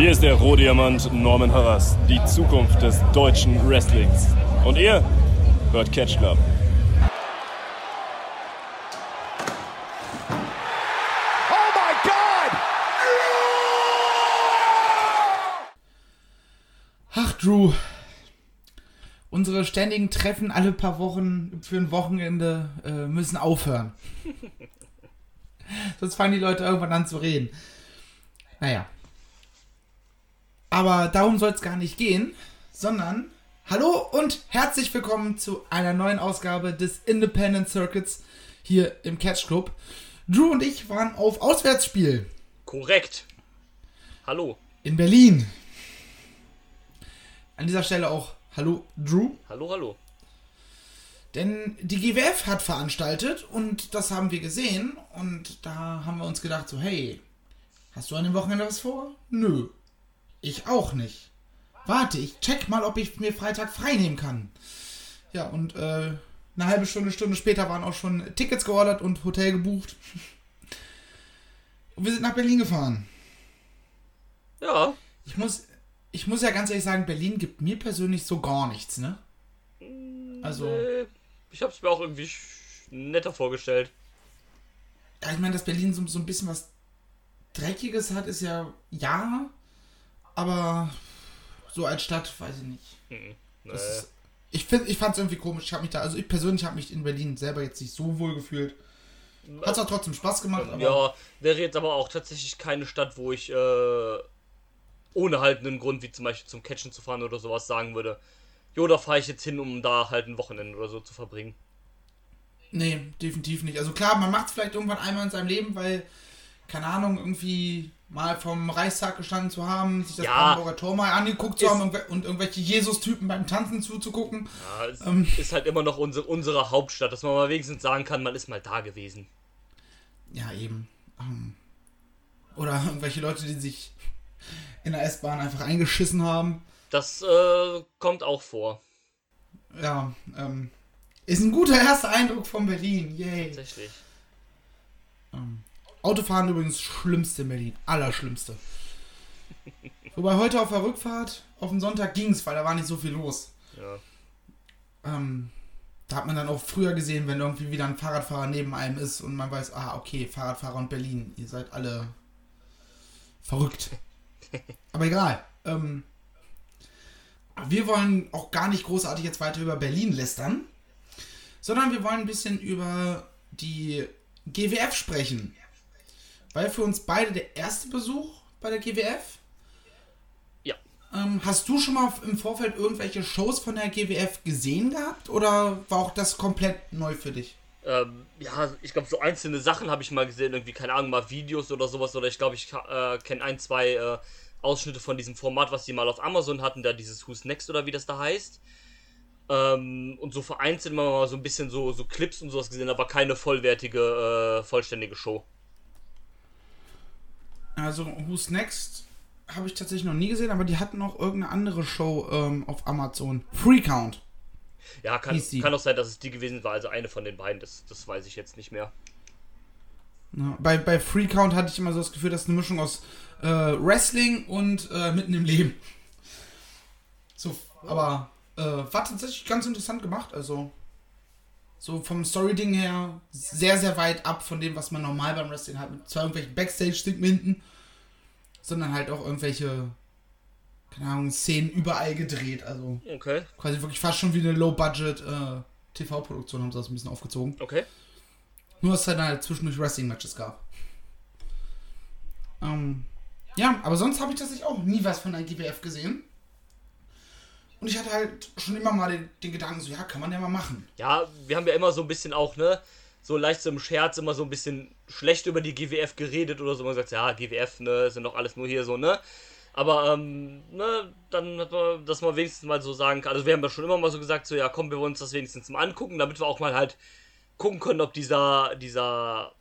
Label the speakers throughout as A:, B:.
A: Hier ist der Rohdiamant Norman Harras, die Zukunft des deutschen Wrestlings. Und ihr hört Catch Club.
B: Oh!
C: Ach, Drew. Unsere ständigen Treffen alle paar Wochen für ein Wochenende äh, müssen aufhören. Sonst fangen die Leute irgendwann an zu reden. Naja. Aber darum soll es gar nicht gehen, sondern hallo und herzlich willkommen zu einer neuen Ausgabe des Independent Circuits hier im Catch Club. Drew und ich waren auf Auswärtsspiel
D: Korrekt. Hallo.
C: in Berlin. An dieser Stelle auch hallo Drew.
D: Hallo, hallo.
C: Denn die GWF hat veranstaltet und das haben wir gesehen und da haben wir uns gedacht so, hey, hast du an dem Wochenende was vor? Nö. Ich auch nicht. Warte, ich check mal, ob ich mir Freitag frei nehmen kann. Ja, und äh, eine halbe Stunde, Stunde später waren auch schon Tickets geordert und Hotel gebucht. Und wir sind nach Berlin gefahren.
D: Ja.
C: Ich muss, ich muss ja ganz ehrlich sagen, Berlin gibt mir persönlich so gar nichts, ne? Also.
D: Äh, ich hab's mir auch irgendwie netter vorgestellt.
C: Ja, ich meine, dass Berlin so, so ein bisschen was Dreckiges hat, ist ja ja, aber so als Stadt weiß ich nicht.
D: Hm,
C: Das
D: äh,
C: ist, ich find, ich fand es irgendwie komisch. Ich habe mich da, also ich persönlich habe mich in Berlin selber jetzt nicht so wohl gefühlt. Hat zwar trotzdem Spaß gemacht, aber
D: ja, wäre jetzt aber auch tatsächlich keine Stadt, wo ich äh, ohne halt einen Grund, wie zum Beispiel zum Catchen zu fahren oder sowas, sagen würde. Jo, da fahre ich jetzt hin, um da halt ein Wochenende oder so zu verbringen.
C: nee, definitiv nicht. Also klar, man macht es vielleicht irgendwann einmal in seinem Leben, weil keine Ahnung irgendwie mal vom Reichstag gestanden zu haben, sich das
D: Ja.
C: Brandenburger Tor mal angeguckt zu haben irgendw- und irgendwelche Jesus-Typen beim Tanzen zuzugucken.
D: Ja, es
C: Ähm.
D: ist halt immer noch unsere, unsere Hauptstadt, dass man mal wenigstens sagen kann, man ist mal da gewesen.
C: Ja, eben. Ähm, Oder irgendwelche Leute, die sich in der S-Bahn einfach eingeschissen haben.
D: Das äh, kommt auch vor.
C: Ja, ähm, ist ein guter erster Eindruck von Berlin. Yay.
D: Tatsächlich.
C: Autofahren übrigens schlimmste in Berlin. Allerschlimmste. Wobei heute auf der Rückfahrt, auf den Sonntag ging's, weil da war nicht so viel los.
D: Ja.
C: Ähm, da hat man dann auch früher gesehen, wenn irgendwie wieder ein Fahrradfahrer neben einem ist und man weiß, ah, okay, Fahrradfahrer und Berlin, ihr seid alle verrückt. Aber egal. Ähm, wir wollen auch gar nicht großartig jetzt weiter über Berlin lästern, sondern wir wollen ein bisschen über die GWF sprechen. Weil für uns beide der erste Besuch bei der GWF.
D: Ja.
C: Ähm, hast du schon mal im Vorfeld irgendwelche Shows von der GWF gesehen gehabt oder war auch das komplett neu für dich?
D: Ähm, ja, ich glaube, so einzelne Sachen habe ich mal gesehen, irgendwie, keine Ahnung, mal Videos oder sowas. Oder ich glaube, ich äh, kenne ein, zwei äh, Ausschnitte von diesem Format, was die mal auf Amazon hatten, da dieses Who's Next oder wie das da heißt. Ähm, und so vereinzelt mal so ein bisschen so, so Clips und sowas gesehen, aber keine vollwertige, äh, vollständige Show.
C: Also Who's Next habe ich tatsächlich noch nie gesehen, aber die hatten auch irgendeine andere Show ähm, auf Amazon. Free Count.
D: Ja, kann, kann auch sein, dass es die gewesen war, also eine von den beiden, das, das weiß ich jetzt nicht mehr.
C: Ja, bei, bei Free Count hatte ich immer so das Gefühl, das ist eine Mischung aus äh, Wrestling und äh, mitten im Leben. So, aber äh, war tatsächlich ganz interessant gemacht. Also, so vom Story-Ding her sehr, sehr weit ab von dem, was man normal beim Wrestling hat. Mit zwar irgendwelchen Backstage-Segmenten, sondern halt auch irgendwelche, keine Ahnung, Szenen überall gedreht. Also
D: Okay,
C: quasi wirklich fast schon wie eine Low-Budget äh, haben sie das ein bisschen aufgezogen.
D: okay.
C: Nur, dass es dann halt zwischendurch Wrestling-Matches gab. Ähm, ja, aber sonst habe ich tatsächlich auch nie was von der GWF gesehen. Und ich hatte halt schon immer mal den, den Gedanken, so, ja, kann man ja mal machen.
D: Ja, wir haben ja immer so ein bisschen auch, ne, so leicht so im Scherz immer so ein bisschen schlecht über die GWF geredet oder so. Man sagt, ja, GWF, ne, sind doch alles nur hier so, ne. Aber, ähm, ne, dann hat man, dass man wenigstens mal so sagen kann. Also, wir haben ja schon immer mal so gesagt, so, ja, komm, wir wollen uns das wenigstens mal angucken, damit wir auch mal halt gucken können, ob dieser, dieser,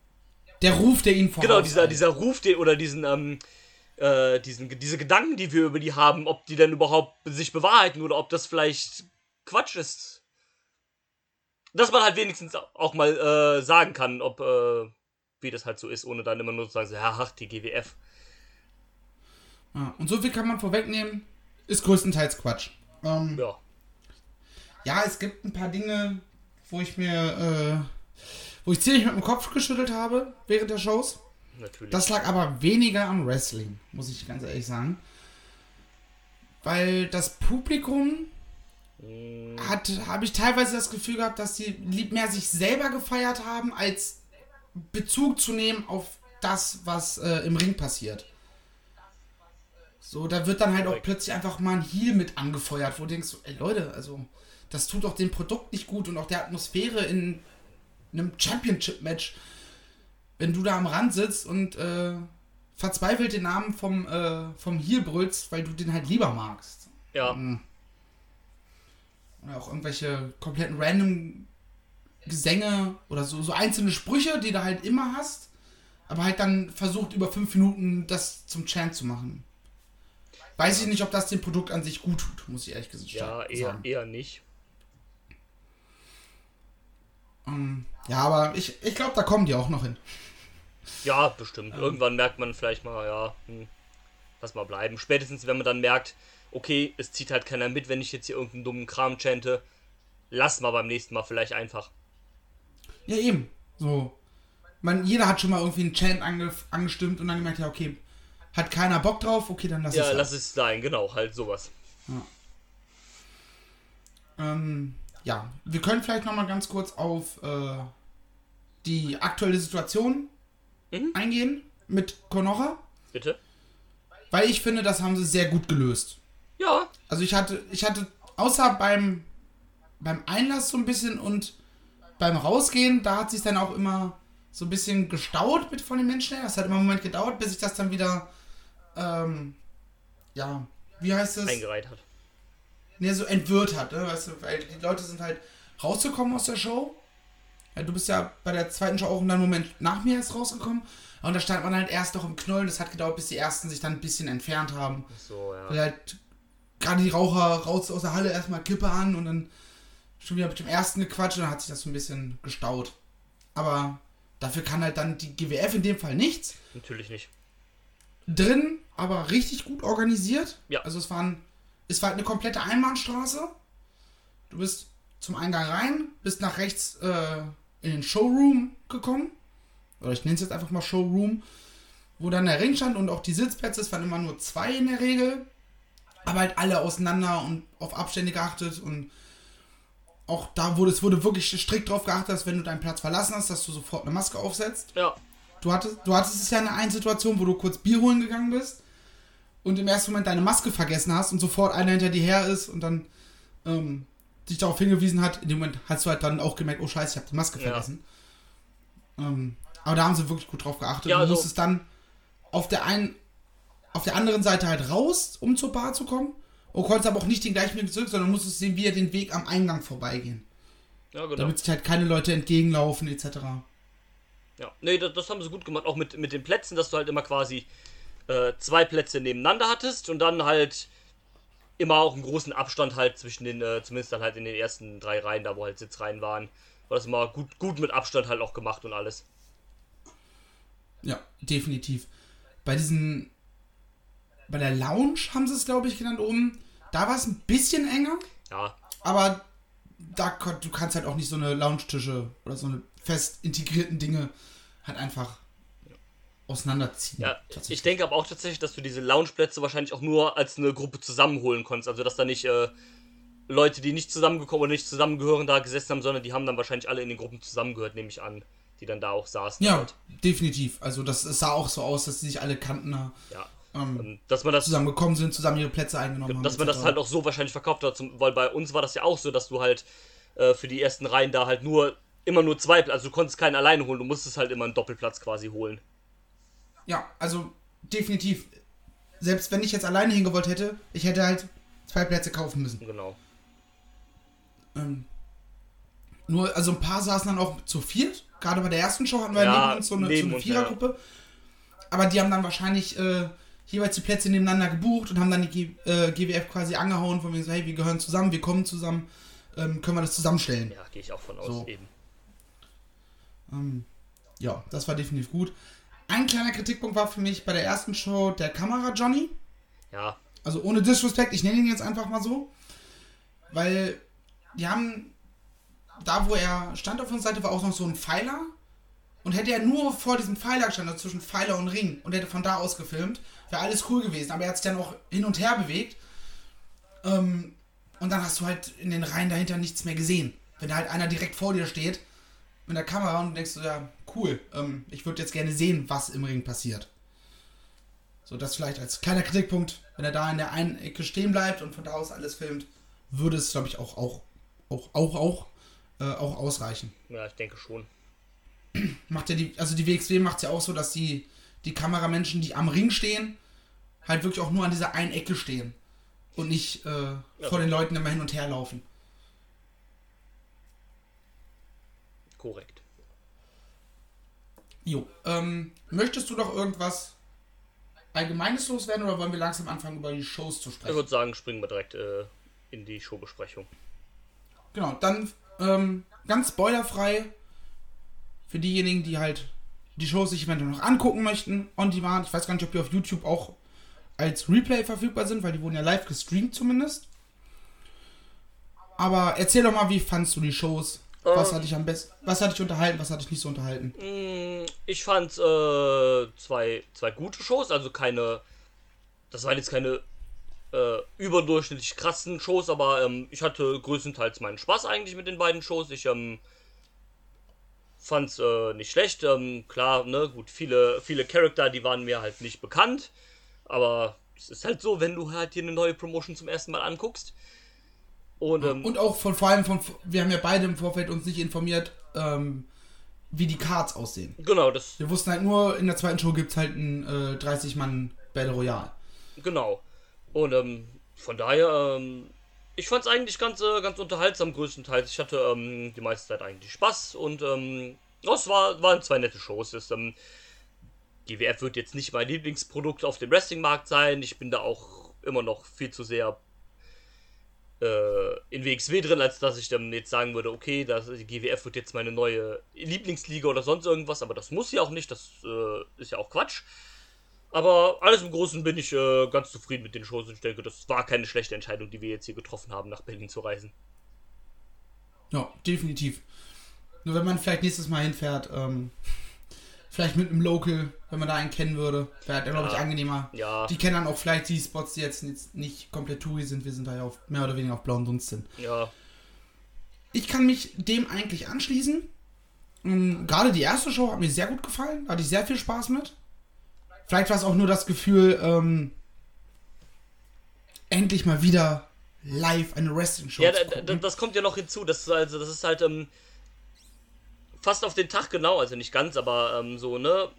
C: Der Ruf, der ihn voraus
D: genau, dieser, dieser Ruf, den, oder diesen, ähm, äh, diesen, diese Gedanken, die wir über die haben, ob die denn überhaupt sich bewahrheiten oder ob das vielleicht Quatsch ist. Dass man halt wenigstens auch mal äh, sagen kann, ob, äh, wie das halt so ist, ohne dann immer nur zu sagen, so, ja, ach, die GWF.
C: Ja, und so viel kann man vorwegnehmen, ist größtenteils Quatsch. Ähm,
D: Ja.
C: ja, es gibt ein paar Dinge, wo ich mir, äh, wo ich ziemlich mit dem Kopf geschüttelt habe während der Shows.
D: Natürlich.
C: Das lag aber weniger am Wrestling, muss ich ganz ehrlich sagen. Weil das Publikum
D: Mm,
C: hat, habe ich teilweise das Gefühl gehabt, dass sie lieb mehr sich selber gefeiert haben, als Bezug zu nehmen auf das, was äh, im Ring passiert. So, da wird dann halt auch plötzlich einfach mal ein Heal mit angefeuert, wo du denkst, so, ey Leute, also das tut doch dem Produkt nicht gut und auch der Atmosphäre in einem Championship-Match, wenn du da am Rand sitzt und äh, verzweifelt den Namen vom, äh, vom Heal brüllst, weil du den halt lieber magst.
D: ja.
C: Mhm. Oder auch irgendwelche kompletten random Gesänge oder so, so einzelne Sprüche, die du halt immer hast, aber halt dann versucht über fünf Minuten das zum Chant zu machen. Weiß ich nicht, ob das dem Produkt an sich gut tut, muss ich ehrlich gesagt
D: Ja, eher,
C: sagen.
D: eher nicht.
C: Ähm, ja, aber ich, ich glaube, da kommen die auch noch hin.
D: Ja, bestimmt.
C: Ähm.
D: Irgendwann merkt man vielleicht mal, ja, hm, lass mal bleiben. Spätestens, wenn man dann merkt, okay, es zieht halt keiner mit, wenn ich jetzt hier irgendeinen dummen Kram chante. Lass mal beim nächsten Mal vielleicht einfach.
C: Ja, eben. So. Man, jeder hat schon mal irgendwie einen Chant ange, angestimmt und dann gemerkt, ja, okay, hat keiner Bock drauf, okay, dann lass
D: Ja,
C: es.
D: lass es sein, genau, halt sowas.
C: Ähm, ja, wir können vielleicht noch mal ganz kurz auf äh, die aktuelle Situation
D: Mhm.
C: eingehen mit Konoha,
D: Bitte?
C: weil ich finde, das haben sie sehr gut gelöst.
D: Ja,
C: Also ich hatte, ich hatte außer beim beim Einlass so ein bisschen und beim Rausgehen, da hat sich dann auch immer so ein bisschen gestaut mit von den Menschen her. Das hat immer einen Moment gedauert, bis sich das dann wieder ähm, ja, wie heißt es?
D: eingereiht hat.
C: ne, so entwirrt hat, ne? weißt du, weil die Leute sind halt rausgekommen aus der Show. Ja, du bist ja bei der zweiten Show auch in einem Moment nach mir erst rausgekommen. Und da stand man halt erst noch im Knollen. Das hat gedauert, bis die ersten sich dann ein bisschen entfernt haben.
D: So, ja.
C: Weil halt gerade die Raucher raus aus der Halle erstmal Kippe an und dann schon wieder mit dem ersten gequatscht und dann hat sich das so ein bisschen gestaut. Aber dafür kann halt dann die GWF in dem Fall nichts
D: Natürlich nicht.
C: drin, aber richtig gut organisiert.
D: Ja.
C: Also es waren, es war halt eine komplette Einbahnstraße. Du bist zum Eingang rein, bist nach rechts äh, in den Showroom gekommen. Oder ich nenne es jetzt einfach mal Showroom, wo dann der Ring stand und auch die Sitzplätze, es waren immer nur zwei in der Regel. Aber halt alle auseinander und auf Abstände geachtet und auch da wurde es wurde wirklich strikt drauf geachtet, dass wenn du deinen Platz verlassen hast, dass du sofort eine Maske aufsetzt.
D: Ja,
C: Du hattest, du hattest es ja in einer Situation, wo du kurz Bier holen gegangen bist und im ersten Moment deine Maske vergessen hast und sofort einer hinter dir her ist und dann ähm, dich darauf hingewiesen hat. In dem Moment hast du halt dann auch gemerkt, oh scheiße, ich habe die Maske
D: Ja.
C: vergessen. Ähm, aber da haben sie wirklich gut drauf geachtet.
D: Ja,
C: du
D: also-
C: musstest dann auf der einen, auf der anderen Seite halt raus, um zur Bar zu kommen. Und konntest aber auch nicht den gleichen Weg zurück, sondern musstest sehen, wie er den Weg am Eingang vorbeigehen.
D: ja, genau.
C: Damit sich halt keine Leute entgegenlaufen, etc.
D: Ja, nee, das, das haben sie gut gemacht. Auch mit, mit den Plätzen, dass du halt immer quasi äh, zwei Plätze nebeneinander hattest und dann halt immer auch einen großen Abstand halt zwischen den, äh, zumindest dann halt in den ersten drei Reihen, da wo halt Sitzreihen waren. War das immer gut, gut mit Abstand halt auch gemacht und alles.
C: Ja, definitiv. Bei diesen. Bei der Lounge haben sie es, glaube ich, genannt oben. Da war es ein bisschen enger,
D: Ja,
C: aber da du kannst halt auch nicht so eine Lounge-Tische oder so eine fest integrierten Dinge halt einfach auseinanderziehen.
D: ja. Ich denke aber auch tatsächlich, dass du diese Loungeplätze wahrscheinlich auch nur als eine Gruppe zusammenholen konntest. Also, dass da nicht äh, Leute, die nicht zusammengekommen oder nicht zusammengehören, da gesessen haben, sondern die haben dann wahrscheinlich alle in den Gruppen zusammengehört, nehme ich an, die dann da auch saßen.
C: Ja,
D: Halt.
C: definitiv. Also das sah auch so aus, dass die sich alle kannten, da,
D: ja.
C: ähm,
D: dass man das
C: zusammengekommen sind, zusammen ihre Plätze eingenommen haben.
D: dass man das halt auch so wahrscheinlich verkauft hat, weil bei uns war das ja auch so, dass du halt äh, für die ersten Reihen da halt nur immer nur zwei, also du konntest keinen alleine holen, du musstest halt immer einen Doppelplatz quasi holen.
C: Ja, also definitiv. Selbst wenn ich jetzt alleine hingewollt hätte, ich hätte halt zwei Plätze kaufen müssen.
D: Genau.
C: Ähm, nur, also ein paar saßen dann auch zu viert. Gerade bei der ersten Show hatten wir
D: Ja,
C: neben uns so eine, so eine Vierergruppe. Aber die haben dann wahrscheinlich äh, jeweils die Plätze nebeneinander gebucht und haben dann die G äh, GWF quasi angehauen, von wegen so, hey, wir gehören zusammen, wir kommen zusammen, ähm, können wir das zusammenstellen.
D: Ja, gehe ich auch von aus,
C: So.
D: eben.
C: Ähm, ja, das war definitiv gut. Ein kleiner Kritikpunkt war für mich bei der ersten Show der Kamera Johnny.
D: Ja.
C: Also ohne Disrespect, ich nenne ihn jetzt einfach mal so. Weil die haben, da wo er stand auf der Seite, war auch noch so ein Pfeiler. Und hätte er nur vor diesem Pfeiler gestanden, also zwischen Pfeiler und Ring, und hätte von da aus gefilmt, wäre alles cool gewesen. Aber er hat sich dann auch hin und her bewegt. Ähm, und dann hast du halt in den Reihen dahinter nichts mehr gesehen. Wenn da halt einer direkt vor dir steht mit der Kamera und denkst du, ja, cool, ähm, ich würde jetzt gerne sehen, was im Ring passiert. So, das vielleicht als kleiner Kritikpunkt, wenn er da in der einen Ecke stehen bleibt und von da aus alles filmt, würde es, glaube ich, auch, auch, auch, auch, auch, äh, auch ausreichen.
D: Ja, ich denke schon.
C: Macht ja die, also die WXW macht es ja auch so, dass die, die Kameramenschen, die am Ring stehen, halt wirklich auch nur an dieser einen Ecke stehen. Und nicht äh, ja. vor den Leuten immer hin und her laufen.
D: Korrekt.
C: Jo, ähm, möchtest du noch irgendwas Allgemeines loswerden oder wollen wir langsam anfangen, über die Shows zu sprechen?
D: Ich würde sagen, springen wir direkt äh, in die Showbesprechung.
C: Genau, dann ähm, ganz spoilerfrei für diejenigen, die halt die Shows sich eventuell noch angucken möchten, on demand. Ich weiß gar nicht, ob die auf YouTube auch als Replay verfügbar sind, weil die wurden ja live gestreamt zumindest. Aber erzähl doch mal, wie fandst du die Shows? Was hat dich am besten, was hat dich unterhalten, was hat dich nicht so unterhalten?
D: Mm, ich fand äh, zwei, zwei gute Shows, also keine, das waren jetzt keine äh, überdurchschnittlich krassen Shows, aber ähm, ich hatte größtenteils meinen Spaß eigentlich mit den beiden Shows. Ich ähm, fand's äh, nicht schlecht. Ähm, klar, ne, gut, viele, viele Charakter, die waren mir halt nicht bekannt, aber es ist halt so, wenn du halt hier eine neue Promotion zum ersten Mal anguckst.
C: Und, ähm, und auch von vor allem von, wir haben ja beide im Vorfeld uns nicht informiert, ähm, wie die Cards aussehen.
D: Genau, das.
C: Wir wussten halt nur, in der zweiten Show gibt es halt ein äh, 30-Mann Battle Royale.
D: Genau. Und ähm, von daher, ähm, ich fand es eigentlich ganz, äh, ganz unterhaltsam größtenteils. Ich hatte ähm, die meiste Zeit eigentlich Spaß und ähm, es war, waren zwei nette Shows. Das, ähm, GWF wird jetzt nicht mein Lieblingsprodukt auf dem Wrestlingmarkt sein. Ich bin da auch immer noch viel zu sehr äh, in WXW drin, als dass ich dann jetzt sagen würde, okay, das, die GWF wird jetzt meine neue Lieblingsliga oder sonst irgendwas, aber das muss ja auch nicht, das äh, ist ja auch Quatsch. Aber alles im Großen bin ich äh, ganz zufrieden mit den Shows und ich denke, das war keine schlechte Entscheidung, die wir jetzt hier getroffen haben, nach Berlin zu reisen.
C: Ja, definitiv. Nur wenn man vielleicht nächstes Mal hinfährt, ähm, vielleicht mit einem Local, wenn man da einen kennen würde, wäre der, glaube ich, angenehmer.
D: Ja.
C: Die kennen dann auch vielleicht die Spots, die jetzt nicht komplett Touri sind. Wir sind da ja auf, mehr oder weniger auf blauen Dunst sind.
D: Ja.
C: Ich kann mich dem eigentlich anschließen. Ähm, gerade die erste Show hat mir sehr gut gefallen. Da hatte ich sehr viel Spaß mit. Vielleicht war es auch nur das Gefühl, ähm, endlich mal wieder live eine Wrestling-Show.
D: Ja, das kommt ja noch hinzu. Das, also, das ist halt ähm, fast auf den Tag genau, also nicht ganz, aber ähm, so, ne?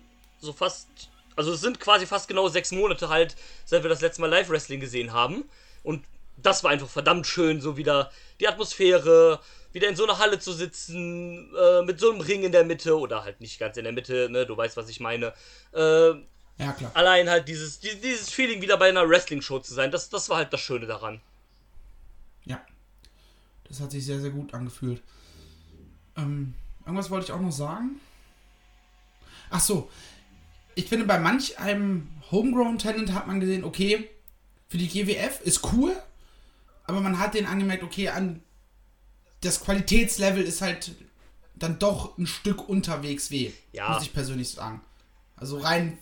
D: So fast. Also es sind quasi fast genau sechs Monate halt, seit wir das letzte Mal Live-Wrestling gesehen haben. Und das war einfach verdammt schön, so wieder die Atmosphäre, wieder in so einer Halle zu sitzen, äh, mit so einem Ring in der Mitte, oder halt nicht ganz in der Mitte, ne, du weißt, was ich meine. Äh,
C: ja, klar.
D: Allein halt dieses, dieses Feeling wieder bei einer Wrestling-Show zu sein, das, das war halt das Schöne daran.
C: Ja. Das hat sich sehr, sehr gut angefühlt. Ähm, irgendwas wollte ich auch noch sagen. Ach so. Ich finde, bei manch einem Homegrown-Talent hat man gesehen, okay, für die GWF ist cool, aber man hat den angemerkt, okay, an das Qualitätslevel ist halt dann doch ein Stück unterwegs weh. Ja. Muss ich persönlich sagen. Also rein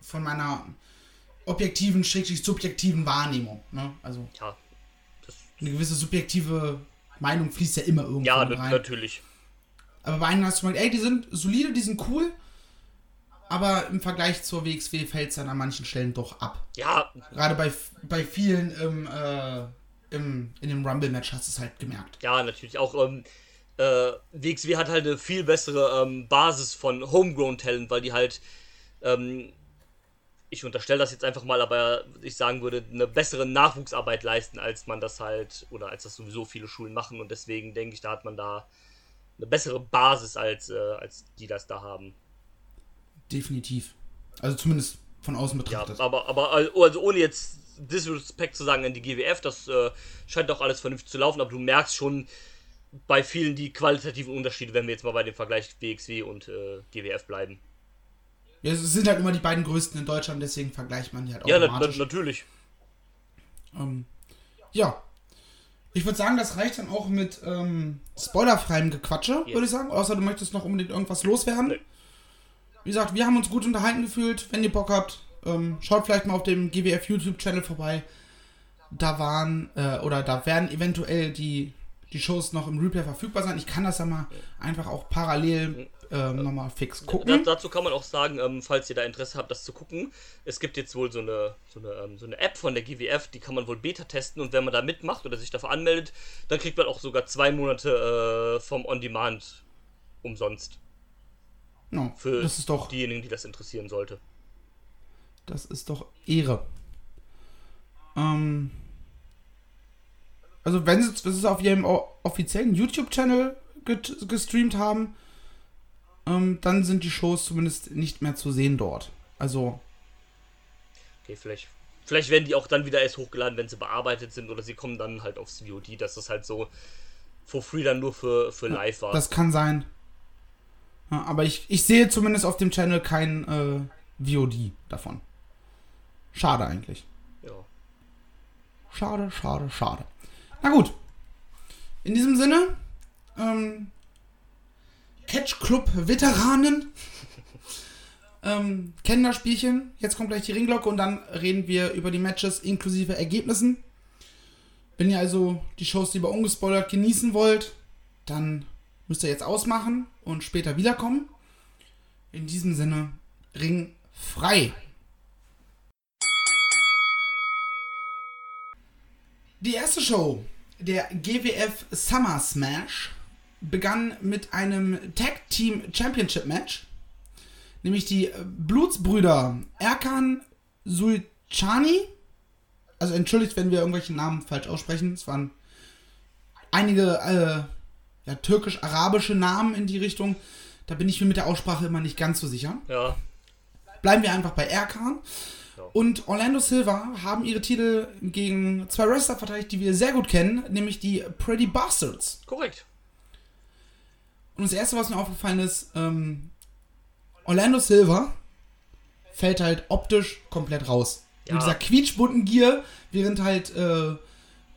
C: von meiner objektiven, schrägstrich subjektiven Wahrnehmung. Ne? Also
D: ja,
C: eine gewisse subjektive Meinung fließt ja immer irgendwo
D: ja,
C: rein.
D: Ja, natürlich.
C: Aber bei einem hast du mal, ey, die sind solide, die sind cool, aber im Vergleich zur WXW fällt es dann an manchen Stellen doch ab.
D: Ja.
C: Gerade bei, bei vielen im, äh, im, in dem Rumble-Match hast du es halt gemerkt.
D: Ja, natürlich. Auch ähm, äh, WXW hat halt eine viel bessere ähm, Basis von Homegrown-Talent, weil die halt ähm, ich unterstelle das jetzt einfach mal, aber ich sagen würde, eine bessere Nachwuchsarbeit leisten, als man das halt, oder als das sowieso viele Schulen machen. Und deswegen denke ich, da hat man da eine bessere Basis, als, äh, als die das da haben.
C: Definitiv. Also zumindest von außen betrachtet.
D: Ja, aber, aber also ohne jetzt Disrespect zu sagen an die GWF, das äh, scheint auch alles vernünftig zu laufen, aber du merkst schon bei vielen die qualitativen Unterschiede, wenn wir jetzt mal bei dem Vergleich WXW und äh, GWF bleiben.
C: Ja, es sind halt immer die beiden größten in Deutschland, deswegen vergleicht man die halt
D: automatisch. Ja, na, natürlich.
C: Ähm, ja. Ich würde sagen, das reicht dann auch mit ähm, spoilerfreiem Gequatsche,
D: Ja.
C: würde ich sagen. Außer du möchtest noch unbedingt irgendwas loswerden.
D: Nee.
C: Wie gesagt, wir haben uns gut unterhalten gefühlt. Wenn ihr Bock habt, ähm, schaut vielleicht mal auf dem GWF YouTube-Channel vorbei. Da waren, äh, oder da werden eventuell die, die Shows noch im Replay verfügbar sein. Ich kann das ja mal einfach auch parallel ähm, nochmal fix
D: Da,
C: gucken.
D: dazu kann man auch sagen, ähm, falls ihr da Interesse habt, das zu gucken, es gibt jetzt wohl so eine, so, eine, ähm, so eine App von der GWF, die kann man wohl Beta testen und wenn man da mitmacht oder sich dafür anmeldet, dann kriegt man auch sogar zwei Monate äh, vom On-Demand umsonst.
C: No,
D: Für
C: das ist doch,
D: diejenigen, die das interessieren sollte.
C: das ist doch Ehre. Ähm, also wenn sie es auf ihrem offiziellen YouTube-Channel gestreamt haben, ähm, dann sind die Shows zumindest nicht mehr zu sehen dort. Also
D: Okay, vielleicht, vielleicht werden die auch dann wieder erst hochgeladen, wenn sie bearbeitet sind oder sie kommen dann halt aufs VOD, dass das halt so for free dann nur für, für live war.
C: Das kann sein. Ja, aber ich, ich sehe zumindest auf dem Channel kein äh, VOD davon. Schade eigentlich.
D: ja.
C: Schade, schade, schade. Na gut. In diesem Sinne, ähm, Catch Club Veteranen ähm, kennen das Spielchen. Jetzt kommt gleich die Ringglocke und dann reden wir über die Matches inklusive Ergebnissen. Wenn ihr also die Shows lieber ungespoilert genießen wollt, dann müsst ihr jetzt ausmachen und später wiederkommen. In diesem Sinne, Ring frei. Die erste Show, der GWF Summer Smash, begann mit einem Tag Team Championship Match. Nämlich die äh, Blutsbrüder Erkan Sulcani. Also entschuldigt, wenn wir irgendwelche Namen falsch aussprechen. Es waren einige äh, ja, türkisch-arabische Namen in die Richtung. Da bin ich mir mit der Aussprache immer nicht ganz so sicher.
D: Ja,
C: Bleiben wir einfach bei Erkan. Und Orlando Silva haben ihre Titel gegen zwei Wrestler verteidigt, die wir sehr gut kennen, nämlich die Pretty Bastards.
D: korrekt.
C: Und das erste, was mir aufgefallen ist, ähm, Orlando Silva fällt halt optisch komplett raus.
D: Ja.
C: Mit dieser quietschbunten Gier, während halt äh,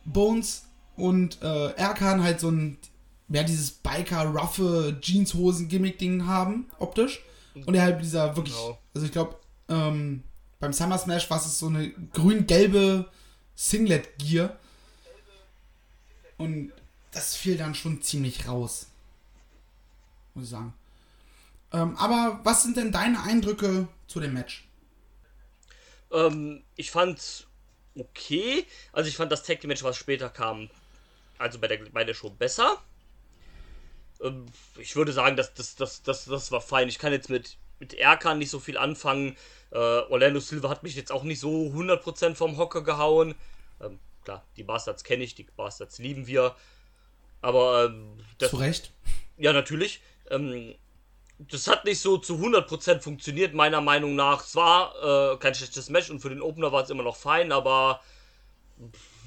C: Bones und äh, Erkan halt so ein, ja, dieses Biker-ruffe Jeanshosen-Gimmick-Ding haben, optisch. Und er halt dieser wirklich,
D: Genau.
C: also ich glaube, ähm, beim Summer Smash war es so eine grün-gelbe Singlet-Gier. Und das fiel dann schon ziemlich raus. Muss ich sagen. Ähm, aber was sind denn deine Eindrücke zu dem Match?
D: Ähm, ich fand's okay. Also ich fand das Tag Match, was später kam, also bei der, bei der Show besser. Ähm, ich würde sagen, das, das, das, das, das war fein. Ich kann jetzt mit, mit Erkan nicht so viel anfangen. Äh, Orlando Silva hat mich jetzt auch nicht so 100% vom Hocker gehauen. Ähm, klar, die Bastards kenne ich, die Bastards lieben wir. Aber ähm, das,
C: Zu Recht.
D: ja, natürlich. Ähm, das hat nicht so zu 100% funktioniert, meiner Meinung nach. Es war äh, kein schlechtes Match und für den Opener war es immer noch fein, aber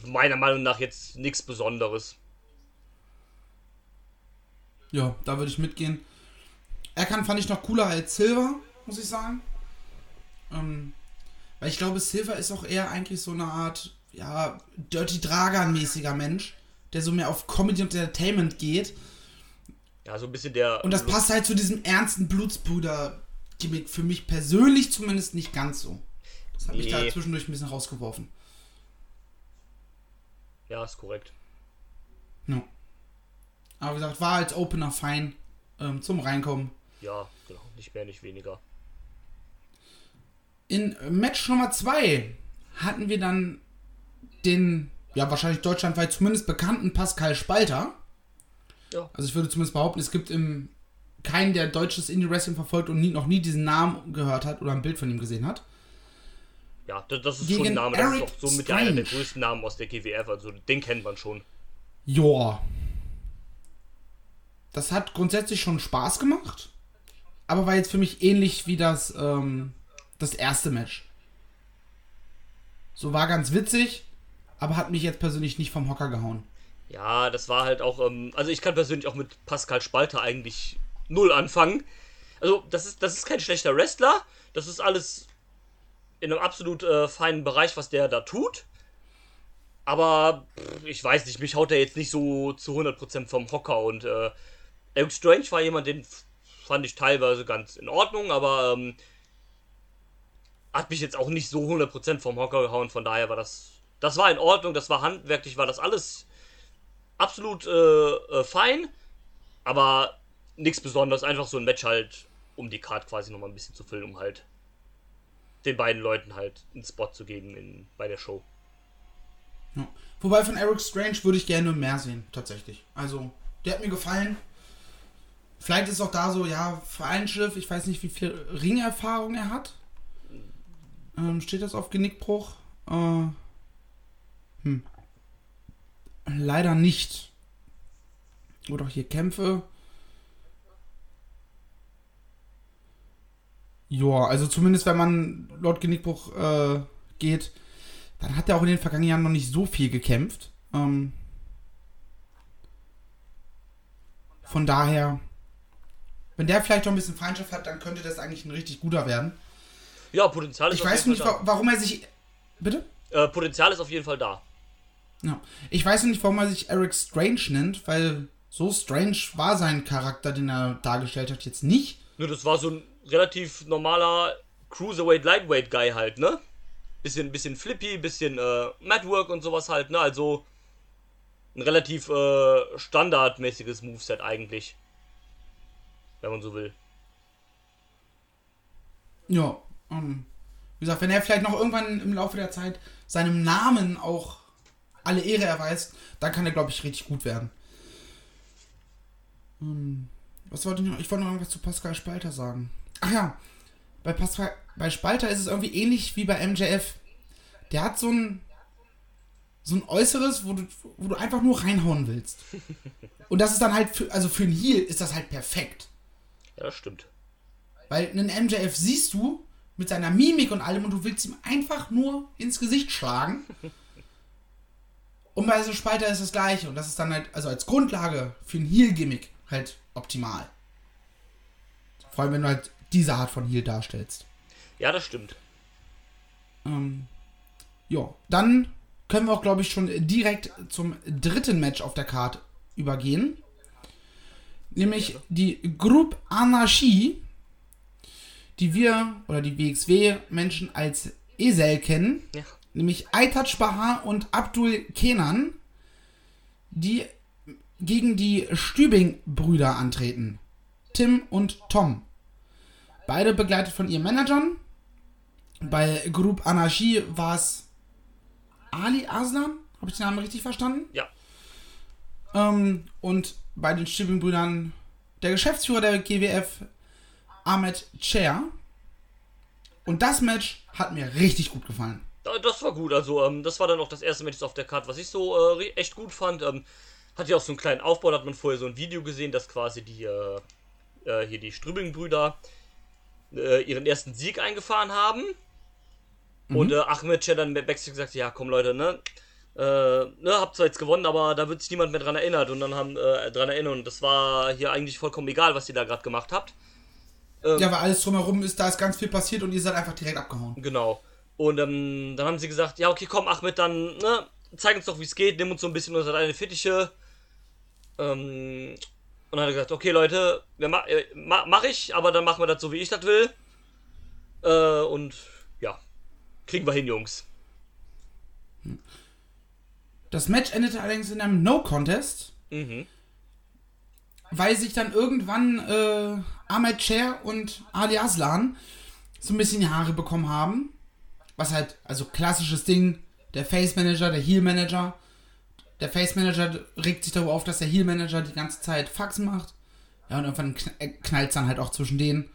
D: meiner Meinung nach jetzt nichts Besonderes.
C: Ja, da würde ich mitgehen. Erkan fand ich noch cooler als Silver, muss ich sagen. Ähm, weil ich glaube, Silver ist auch eher eigentlich so eine Art, ja, Dirty Dragan-mäßiger Mensch, der so mehr auf Comedy und Entertainment geht.
D: Ja, so ein bisschen der.
C: Und das passt halt zu diesem ernsten Blutsbruder-Gimmick für mich persönlich zumindest nicht ganz so. Das hat mich da
D: Nee.
C: zwischendurch ein bisschen rausgeworfen.
D: Ja, ist korrekt.
C: Ja. Aber wie gesagt, war als Opener fein ähm, zum Reinkommen.
D: Ja, genau. Nicht mehr, nicht weniger.
C: In Match Nummer 2 hatten wir dann den, ja, wahrscheinlich deutschlandweit zumindest bekannten Pascal Spalter.
D: Ja.
C: Also ich würde zumindest behaupten, es gibt im keinen, der deutsches Indie-Wrestling verfolgt und nie, noch nie diesen Namen gehört hat oder ein Bild von ihm gesehen hat.
D: Ja, das, das ist
C: Gegen
D: schon ein Name. Das ist
C: Eric
D: auch so mit einer der größten Namen aus der GWF. Also den kennt man schon.
C: Joa. Das hat grundsätzlich schon Spaß gemacht, aber war jetzt für mich ähnlich wie das, ähm, das erste Match. So war ganz witzig, aber hat mich jetzt persönlich nicht vom Hocker gehauen.
D: Ja, das war halt auch, ähm, also ich kann persönlich auch mit Pascal Spalter eigentlich null anfangen. Also, das ist, das ist kein schlechter Wrestler. Das ist alles in einem absolut äh, feinen Bereich, was der da tut. Aber pff, ich weiß nicht, mich haut er jetzt nicht so zu 100% vom Hocker. Und äh, Eric Strange war jemand, den fand ich teilweise ganz in Ordnung, aber ähm, hat mich jetzt auch nicht so 100% vom Hocker gehauen. Von daher war das, das war in Ordnung, das war handwerklich, war das alles absolut äh, äh, fein. Aber nichts Besonderes, einfach so ein Match halt, um die Card quasi nochmal ein bisschen zu füllen, um halt den beiden Leuten halt einen Spot zu geben in, bei der Show.
C: Ja. Wobei von Eric Strange würde ich gerne mehr sehen, tatsächlich. Also, der hat mir gefallen. Vielleicht ist auch da so, ja, Vereinsschiff, ich weiß nicht, wie viel Ringerfahrung er hat. Ähm, steht das auf Genickbruch? Äh, hm. Leider nicht. Oder hier Kämpfe. Ja, also zumindest wenn man laut Genickbruch äh, geht, dann hat er auch in den vergangenen Jahren noch nicht so viel gekämpft. Ähm, von daher, wenn der vielleicht noch ein bisschen Feindschaft hat, dann könnte das eigentlich ein richtig guter werden.
D: Ja, Potenzial ist
C: Ich
D: auf
C: weiß
D: jeden
C: nicht,
D: Fall
C: wa warum er sich. Bitte?
D: da. Äh, Potenzial ist auf jeden Fall da.
C: Ja. Ich weiß nicht, warum er sich Eric Strange nennt, weil so strange war sein Charakter, den er dargestellt hat, jetzt nicht.
D: Nur das war so ein relativ normaler Cruiserweight Lightweight Guy halt, ne? Bisschen bisschen flippy, bisschen äh, Madwork und sowas halt, ne? Also ein relativ äh, standardmäßiges Moveset eigentlich. Wenn man so will.
C: Ja, ähm, wie gesagt, wenn er vielleicht noch irgendwann im Laufe der Zeit seinem Namen auch alle Ehre erweist, dann kann er, glaube ich, richtig gut werden. Ähm, was wollte ich noch? Ich wollte noch irgendwas zu Pascal Spalter sagen. Ach ja, bei, Pascal, bei Spalter ist es irgendwie ähnlich wie bei MJF. Der hat so ein so ein Äußeres, wo du, wo du einfach nur reinhauen willst. Und das ist dann halt, für, also für einen Heal ist das halt perfekt.
D: Ja, das stimmt.
C: Weil einen MJF siehst du mit seiner Mimik und allem und du willst ihm einfach nur ins Gesicht schlagen. Und bei so Spalter ist das gleiche. Und das ist dann halt, also als Grundlage für ein Heal-Gimmick halt optimal. Vor allem, wenn du halt diese Art von Heal darstellst.
D: Ja, das stimmt.
C: Ähm, ja, dann können wir auch, glaube ich, schon direkt zum dritten Match auf der Card übergehen. Nämlich die Group Anarchie, die wir oder die WXW-Menschen als Esel kennen.
D: Ja.
C: Nämlich Aitaj Bahar und Abdul Kenan, die gegen die Stübing-Brüder antreten. Tim und Tom. Beide begleitet von ihren Managern. Bei Group Anarchie war es Ali Aslan. Habe ich den Namen richtig verstanden?
D: Ja.
C: Ähm, und bei den Stübing-Brüdern der Geschäftsführer der GWF, Ahmed Cher. Und das Match hat mir richtig gut gefallen.
D: Da- Das war gut, also ähm, das war dann auch das erste Match auf der Karte, was ich so äh, echt gut fand. Ähm, hat ja auch so einen kleinen Aufbau, da hat man vorher so ein Video gesehen, dass quasi die äh, äh, hier die Strübing-Brüder äh, ihren ersten Sieg eingefahren haben. Und äh, Ahmed Cher dann Backstage gesagt, ja komm Leute, ne, äh, ne, habt zwar jetzt gewonnen, aber da wird sich niemand mehr dran erinnert und dann haben äh, dran erinnert und das war hier eigentlich vollkommen egal, was ihr da gerade gemacht habt.
C: Ja, weil alles drumherum ist, da ist ganz viel passiert und ihr seid einfach direkt abgehauen.
D: Genau. Und ähm, dann haben sie gesagt, ja, okay, komm, Ahmed, dann, ne, zeig uns doch, wie es geht, nimm uns so ein bisschen unter deine Fittiche. Ähm, und dann hat er gesagt, okay, Leute, wir ma äh, ma mach ich, aber dann machen wir das so, wie ich das will. Äh, und ja, kriegen wir hin, Jungs.
C: Das Match endete allerdings in einem No-Contest,
D: Mhm.
C: Weil sich dann irgendwann äh, Ahmed Cher und Ali Aslan so ein bisschen die Haare bekommen haben. Was halt, also klassisches Ding, der Face Manager, der Heel Manager. Der Face Manager regt sich darüber auf, dass der Heel Manager die ganze Zeit Fax macht. Ja, und irgendwann knallt es dann halt auch zwischen denen.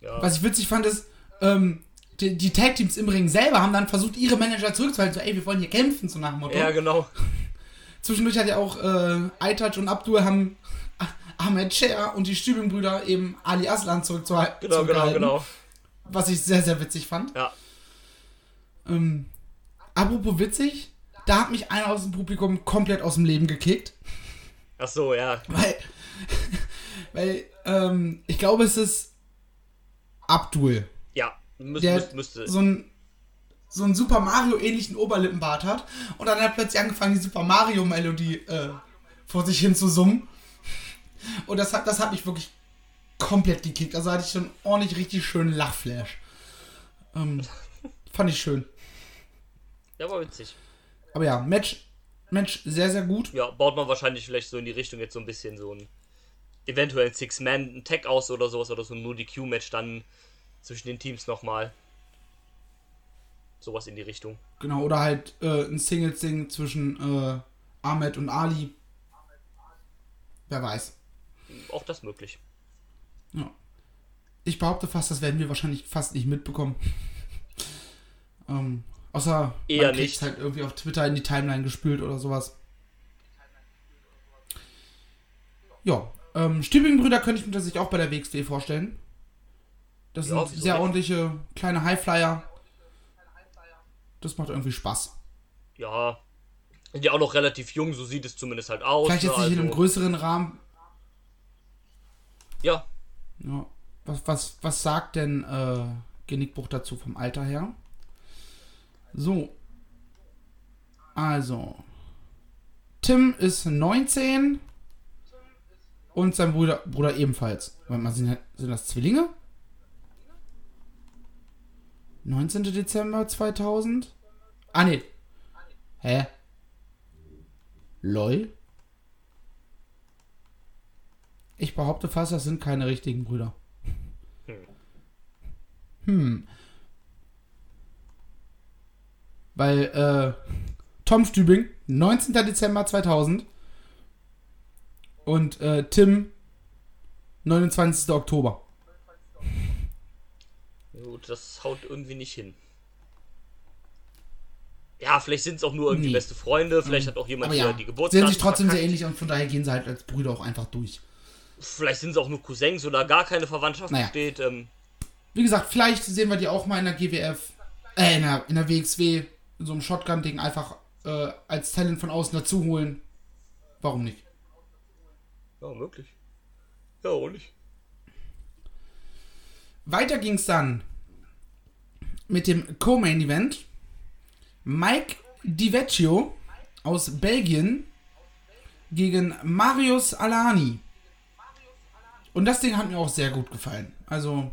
D: Ja.
C: Was ich witzig fand, ist, ähm, die, die Tag Teams im Ring selber haben dann versucht, ihre Manager zurückzuhalten. So, ey, wir wollen hier kämpfen, so nach dem Motto.
D: ja, genau.
C: Zwischendurch hat ja auch äh, Aitaj und Abdul haben Ahmed Cher und die Stübing-Brüder eben Ali Aslan zurückzuhalten.
D: Genau, genau, genau.
C: Was ich sehr, sehr witzig fand.
D: Ja.
C: Ähm, apropos witzig, da hat mich einer aus dem Publikum komplett aus dem Leben gekickt.
D: Ach so, ja.
C: Weil, weil ähm, ich glaube, es ist Abdul.
D: Ja, müß,
C: Der
D: müß, müsste.
C: so ein so einen Super Mario-ähnlichen Oberlippenbart hat. Und dann hat er plötzlich angefangen, die Super Mario-Melodie äh, vor sich hin zu summen. Und das hat, das hat mich wirklich komplett gekickt. Also hatte ich schon ordentlich richtig schönen Lachflash. Ähm, fand ich schön.
D: Ja, war witzig.
C: Aber ja, Match, Match sehr, sehr gut.
D: Ja, baut man wahrscheinlich vielleicht so in die Richtung jetzt so ein bisschen so ein eventuell Six-Man-Tag aus oder sowas oder so ein nur die Q-Match dann zwischen den Teams nochmal. Sowas in die Richtung.
C: Genau, oder halt äh, ein Singles-Ding zwischen äh, Ahmed und Ali. Wer weiß.
D: Auch das möglich.
C: Ja. Ich behaupte fast, das werden wir wahrscheinlich fast nicht mitbekommen. ähm, außer
D: Eher
C: man kriegt's
D: nicht.
C: halt irgendwie auf Twitter in die Timeline gespült oder sowas. Ja, ähm, Stübingen-Brüder könnte ich mir tatsächlich auch bei der WXW vorstellen. Das
D: Ja,
C: sind sehr ordentliche kleine Highflyer. Das macht irgendwie Spaß.
D: Ja. Sind ja auch noch relativ jung, so sieht es zumindest halt aus.
C: Vielleicht jetzt
D: ne,
C: nicht in einem
D: also-
C: größeren Rahmen.
D: Ja,
C: Ja. Was, was, was sagt denn äh, Genickbruch dazu vom Alter her? So. Also. Tim ist 19 und sein Bruder, Bruder ebenfalls. Warte mal, sind, sind das Zwillinge? 19. Dezember 2000? Ah, nee. Hä? LOL? Ich behaupte fast, das sind keine richtigen Brüder. Hm. Weil, äh, Tom Stübing, 19. Dezember 2000 und äh, Tim, 29. Oktober.
D: Gut, das haut irgendwie nicht hin. Ja, vielleicht sind es auch nur irgendwie
C: Nee.
D: beste Freunde, vielleicht hat auch jemand
C: ja,
D: die
C: sehen
D: Geburtstag.
C: sich trotzdem sehr ähnlich und von daher gehen sie halt als Brüder auch einfach durch.
D: Vielleicht sind es auch nur Cousins oder gar keine Verwandtschaft
C: Naja.
D: besteht. Ähm,
C: Wie gesagt, vielleicht sehen wir die auch mal in der GWF, äh, in der, in der WXW, in so einem Shotgun-Ding einfach äh, als Talent von außen dazu holen. Warum nicht?
D: ja, möglich. Ja, auch nicht.
C: Weiter ging es dann mit dem Co-Main-Event. Mike Divecchio aus Belgien gegen Marius Alani. Und das Ding hat mir auch sehr gut gefallen. Also,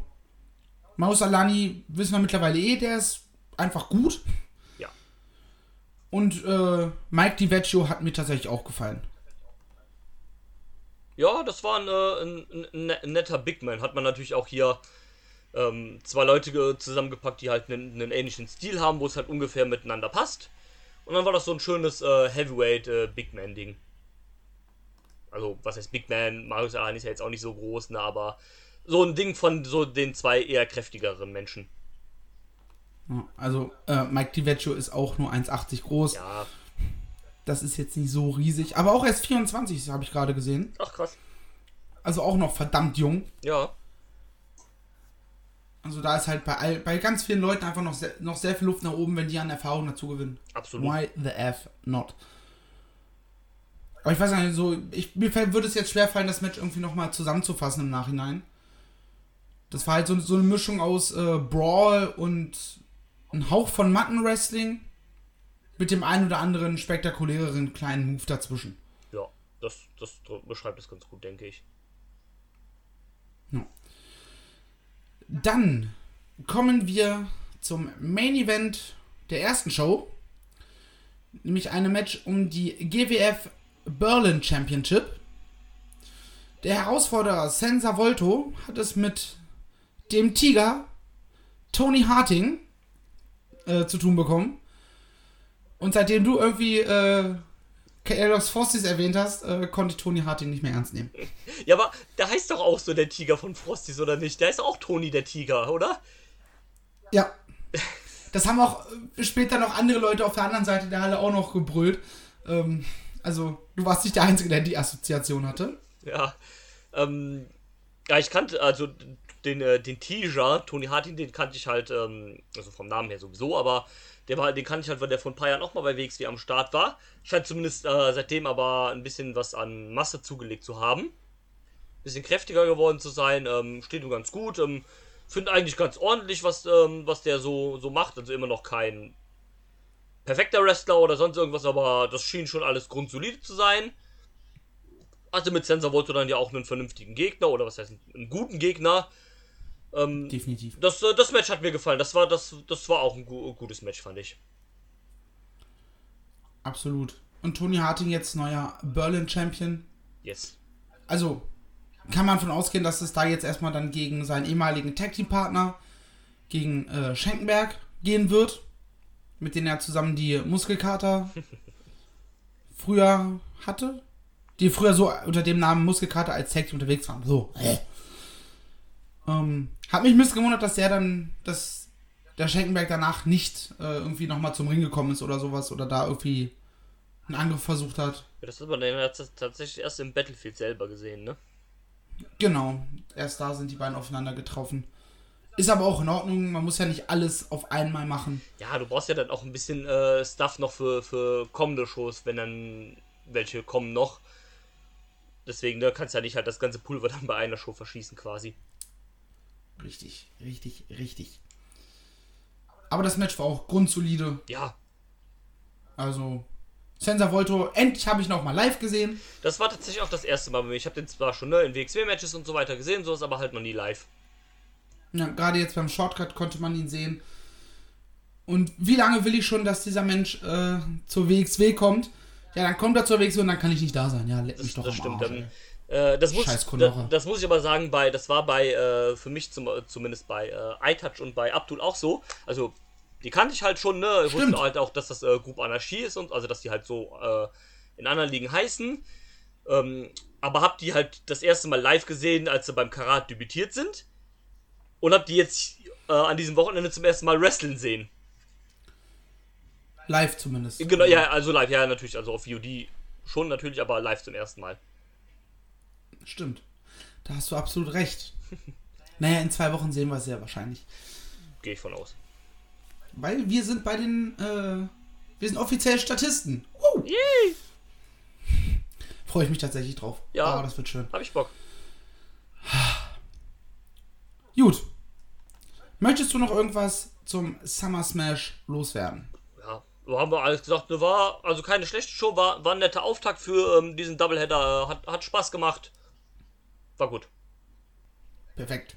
C: Marius Alani wissen wir mittlerweile eh, der ist einfach gut.
D: Ja.
C: Und äh, Mike Divecchio hat mir tatsächlich auch gefallen.
D: Ja, das war ein, äh, ein, ein, ein netter Big Man. Hat man natürlich auch hier ähm, zwei Leute ge- zusammengepackt, die halt einen, einen ähnlichen Stil haben, wo es halt ungefähr miteinander passt. Und dann war das so ein schönes äh, Heavyweight äh, Big Man Ding. Also, was heißt Big Man? Marius Alani ist ja jetzt auch nicht so groß, ne, aber so ein Ding von so den zwei eher kräftigeren Menschen.
C: Also, äh, Mike Divecchio ist auch nur 1,80 groß.
D: Ja,
C: Das ist jetzt nicht so riesig. Aber auch erst 24, habe ich gerade gesehen.
D: ach krass.
C: Also auch noch verdammt jung.
D: Ja,
C: Also da ist halt bei, all, bei ganz vielen Leuten einfach noch sehr, noch sehr viel Luft nach oben, wenn die an Erfahrung dazu gewinnen.
D: absolut.
C: Why the F not? Aber ich weiß nicht, so, ich, mir fällt, würde es jetzt schwer fallen, das Match irgendwie nochmal zusammenzufassen im Nachhinein. Das war halt so, so eine Mischung aus äh, Brawl und ein Hauch von Mattenwrestling mit dem einen oder anderen spektakuläreren kleinen Move dazwischen.
D: Ja, das, das beschreibt es ganz gut, denke ich.
C: Dann kommen wir zum Main Event der ersten Show. Nämlich eine Match um die GWF Berlin Championship. Der Herausforderer Senza Volto hat es mit dem Tiger Tony Harting äh, zu tun bekommen. Und seitdem du irgendwie äh, Carlos Fostis erwähnt hast, äh, konnte Tony Harting nicht mehr ernst nehmen.
D: Ja, aber der heißt doch auch so der Tiger von Frosties, oder nicht? Der ist auch Toni der Tiger, oder?
C: Ja. Das haben auch äh, später noch andere Leute auf der anderen Seite der Halle auch noch gebrüllt. Ähm, also, du warst nicht der Einzige, der die Assoziation hatte.
D: Ja. Ähm, ja, ich kannte, also den, äh, den Tiger, Tony Harting, den kannte ich halt, ähm, also vom Namen her sowieso, aber der war, den kannte ich halt, weil der vor ein paar Jahren auch mal bei WXW am Start war. Scheint zumindest äh, seitdem aber ein bisschen was an Masse zugelegt zu haben. Bisschen kräftiger geworden zu sein, ähm, steht ihm ganz gut. Ähm, Finde eigentlich ganz ordentlich, was, ähm, was der so, so macht. Also immer noch kein perfekter Wrestler oder sonst irgendwas, aber das schien schon alles grundsolide zu sein. Hatte mit Sensor Volto dann ja auch einen vernünftigen Gegner oder was heißt einen guten Gegner. Ähm,
C: Definitiv.
D: das, äh, das Match hat mir gefallen. Das war, das, das war auch ein gu gutes Match, fand ich.
C: Absolut. Und Tony Harting jetzt neuer Berlin Champion.
D: Yes.
C: Also kann man von ausgehen, dass es da jetzt erstmal dann gegen seinen ehemaligen Tag Team Partner, gegen äh, Schenkenberg gehen wird, mit denen er zusammen die Muskelkater früher hatte, die früher so unter dem Namen Muskelkater als Tag Team unterwegs waren. So. Ähm, hat mich missgewundert, dass der dann, dass der Schenkenberg danach nicht äh, irgendwie nochmal zum Ring gekommen ist oder sowas oder da irgendwie einen Angriff versucht hat.
D: Ja, das hat man dann tats- tatsächlich erst im Battlefield selber gesehen, ne?
C: Genau, erst da sind die beiden aufeinander getroffen. Ist aber auch in Ordnung, man muss ja nicht alles auf einmal machen.
D: Ja, du brauchst ja dann auch ein bisschen äh, Stuff noch für, für kommende Shows, wenn dann welche kommen noch. Deswegen, da kannst du ja nicht halt das ganze Pulver dann bei einer Show verschießen quasi.
C: Richtig, richtig, richtig. Aber das Match war auch grundsolide.
D: Ja,
C: Also, Sensa Volto, endlich habe ich noch mal live gesehen.
D: das war tatsächlich auch das erste Mal bei mir. Ich habe den zwar schon ne, in WXW-Matches und so weiter gesehen, sowas aber halt noch nie live.
C: Ja, gerade jetzt beim Shortcut konnte man ihn sehen. Und wie lange will ich schon, dass dieser Mensch äh, zur WXW kommt? Ja, dann kommt er zur WXW und dann kann ich nicht da sein. Ja, leck mich
D: Das,
C: doch
D: das
C: am
D: stimmt.
C: Arsch,
D: Dann. Äh, das, muss,
C: Scheiß
D: das, muss ich aber sagen, bei, das war bei, äh, für mich zum, zumindest bei äh, iTouch und bei Abdul auch so. Also, die kannte ich halt schon, ne? Ich
C: Stimmt.
D: wusste halt auch, dass das äh, Group Anarchie ist und also, dass die halt so äh, in anderen Ligen heißen. Ähm, aber hab die halt das erste Mal live gesehen, als sie beim Karat debütiert sind. Und hab die jetzt äh, an diesem Wochenende zum ersten Mal wrestlen sehen.
C: Live zumindest.
D: Genau, ja, also live, ja, natürlich, also auf VOD schon natürlich, aber live zum ersten Mal.
C: Stimmt. Da hast du absolut recht. Naja, in zwei Wochen sehen wir es sehr wahrscheinlich.
D: Gehe ich von aus.
C: Weil wir sind bei den, äh, wir sind offiziell Statisten. Uh,
D: Yay!
C: Freue ich mich tatsächlich drauf.
D: Ja.
C: Aber das wird schön.
D: Hab ich Bock.
C: Gut. Möchtest du noch irgendwas zum Summer Smash loswerden?
D: Ja, haben wir alles gesagt. War also keine schlechte Show, war, war ein netter Auftakt für ähm, diesen Doubleheader. Hat, hat Spaß gemacht. War gut.
C: Perfekt.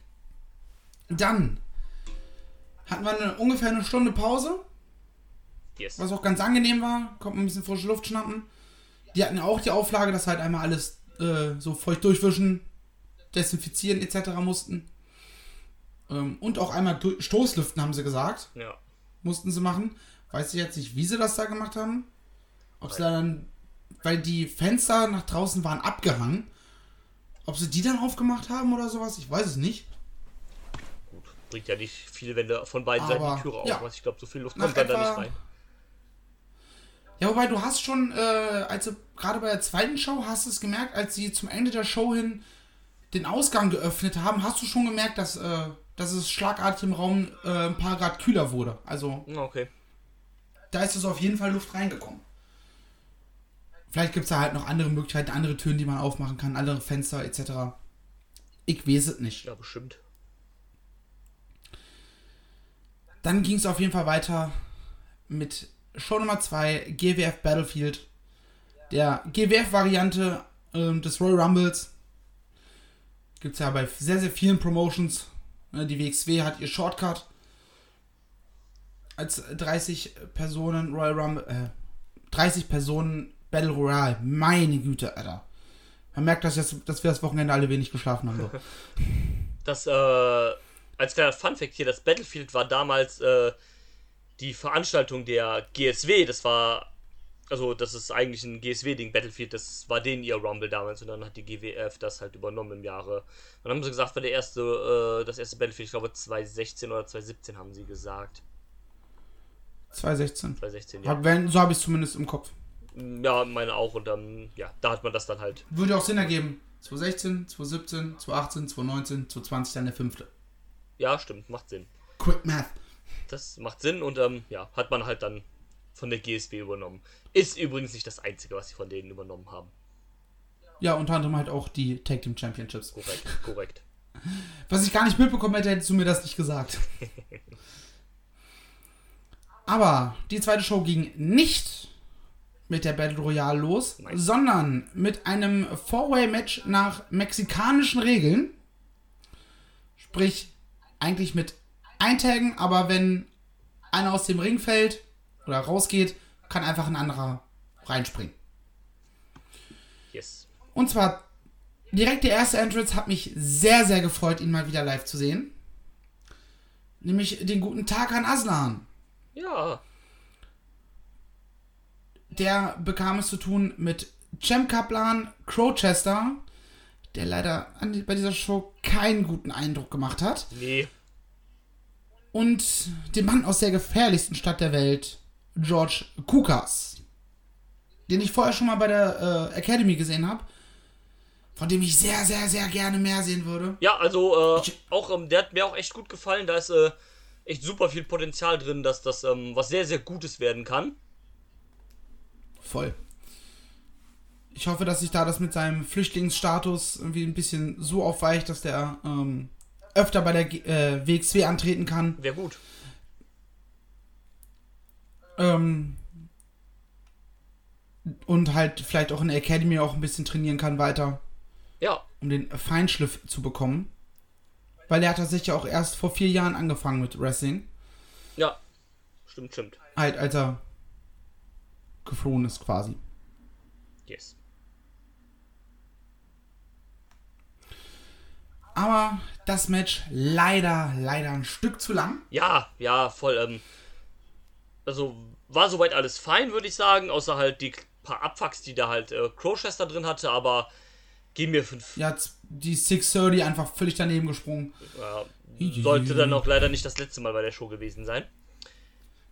C: Dann hatten wir eine, ungefähr eine Stunde Pause,
D: Yes.
C: was auch ganz angenehm war. Kommt ein bisschen frische Luft schnappen. Die hatten ja auch die Auflage, dass halt einmal alles äh, so feucht durchwischen, desinfizieren etc. mussten. Ähm, und auch einmal Stoßlüften, haben sie gesagt.
D: Ja.
C: mussten sie machen. Weiß ich jetzt nicht, wie sie das da gemacht haben. Ob sie da dann, weil die Fenster nach draußen waren abgehangen, ob sie die dann aufgemacht haben oder sowas, ich weiß es nicht.
D: Gut. Bringt ja nicht viel, wenn du von beiden Seiten
C: Aber,
D: die Türe
C: ja.
D: aufmachst. Ich glaube, so viel Luft kommt dann da nicht rein.
C: Ja, wobei du hast schon, äh, als du gerade bei der zweiten Show hast du es gemerkt, als sie zum Ende der Show hin den Ausgang geöffnet haben, hast du schon gemerkt, dass, äh, dass es schlagartig im Raum äh, ein paar Grad kühler wurde. Also
D: Okay.
C: da ist es auf jeden Fall Luft reingekommen. Vielleicht gibt es da halt noch andere Möglichkeiten, andere Türen, die man aufmachen kann, andere Fenster etc. Ich weiß es nicht.
D: Ja, bestimmt.
C: Dann ging es auf jeden Fall weiter mit Show Nummer 2, GWF Battlefield. Der GWF-Variante ähm, des Royal Rumbles. Gibt es ja bei sehr, sehr vielen Promotions. Ne, Die WXW hat ihr Shortcut. Als 30 Personen Royal Rumble, äh, 30 Personen Battle Royale. Meine Güte, Alter. Man merkt, dass, jetzt, dass wir das Wochenende alle wenig geschlafen haben. So.
D: Das, äh, als kleiner Funfact hier, das Battlefield war damals, äh, die Veranstaltung der GSW. Das war, also, das ist eigentlich ein GSW-Ding, Battlefield. Das war denen ihr Rumble damals und dann hat die GWF das halt übernommen im Jahre. Dann haben sie gesagt, war der erste, äh, das erste Battlefield, ich glaube 2016 oder 2017 haben sie gesagt.
C: 2016.
D: 2016, ja.
C: Hab, wenn, so habe ich es zumindest im Kopf.
D: Ja, meine auch und dann, ja, da hat man das dann halt.
C: Würde auch Sinn ergeben. 2016, 2017, 2018, 2019, 2020 dann der fünfte.
D: Ja, stimmt, macht Sinn.
C: Quick Math.
D: Das macht Sinn und ähm, ja, hat man halt dann von der GSW übernommen. Ist übrigens nicht das Einzige, was sie von denen übernommen haben.
C: Ja, unter anderem halt auch die Tag Team Championships.
D: Korrekt, korrekt.
C: Was ich gar nicht mitbekommen hätte, hättest du mir das nicht gesagt. Aber die zweite Show ging nicht mit der Battle Royale los,
D: Nein.
C: sondern mit einem Four-Way-Match nach mexikanischen Regeln. Sprich, eigentlich mit Eintaggen, aber wenn einer aus dem Ring fällt oder rausgeht, kann einfach ein anderer reinspringen.
D: Yes.
C: Und zwar direkt der erste Entrance hat mich sehr, sehr gefreut, ihn mal wieder live zu sehen. Nämlich den guten Tarkan Aslan.
D: Ja.
C: Der bekam es zu tun mit Cem Kaplan, Crowchester, der leider bei dieser Show keinen guten Eindruck gemacht hat.
D: Nee.
C: Und dem Mann aus der gefährlichsten Stadt der Welt, George Kukas. Den ich vorher schon mal bei der äh, Academy gesehen habe. Von dem ich sehr, sehr, sehr gerne mehr sehen würde.
D: Ja, also äh,
C: Ich-
D: auch ähm, der hat mir auch echt gut gefallen. Da ist äh, echt super viel Potenzial drin, dass das ähm, was sehr, sehr Gutes werden kann.
C: Voll. Ich hoffe, dass sich da das mit seinem Flüchtlingsstatus irgendwie ein bisschen so aufweicht, dass der ähm, öfter bei der äh, WXW antreten kann.
D: Wäre gut.
C: Ähm, und halt vielleicht auch in der Academy auch ein bisschen trainieren kann weiter,
D: Ja.
C: um den Feinschliff zu bekommen. Weil der hat tatsächlich auch erst vor vier Jahren angefangen mit Wrestling.
D: Ja. Stimmt, stimmt.
C: Halt, als er geflohen ist quasi.
D: Yes.
C: Aber das Match leider, leider ein Stück zu lang.
D: Ja, ja, voll. Ähm, also war soweit alles fein, würde ich sagen, außer halt die paar Abfucks, die da halt äh, Crowchester drin hatte, aber gehen mir fünf.
C: Ja, die 630 einfach völlig daneben gesprungen.
D: Ja, sollte dann auch leider nicht das letzte Mal bei der Show gewesen sein.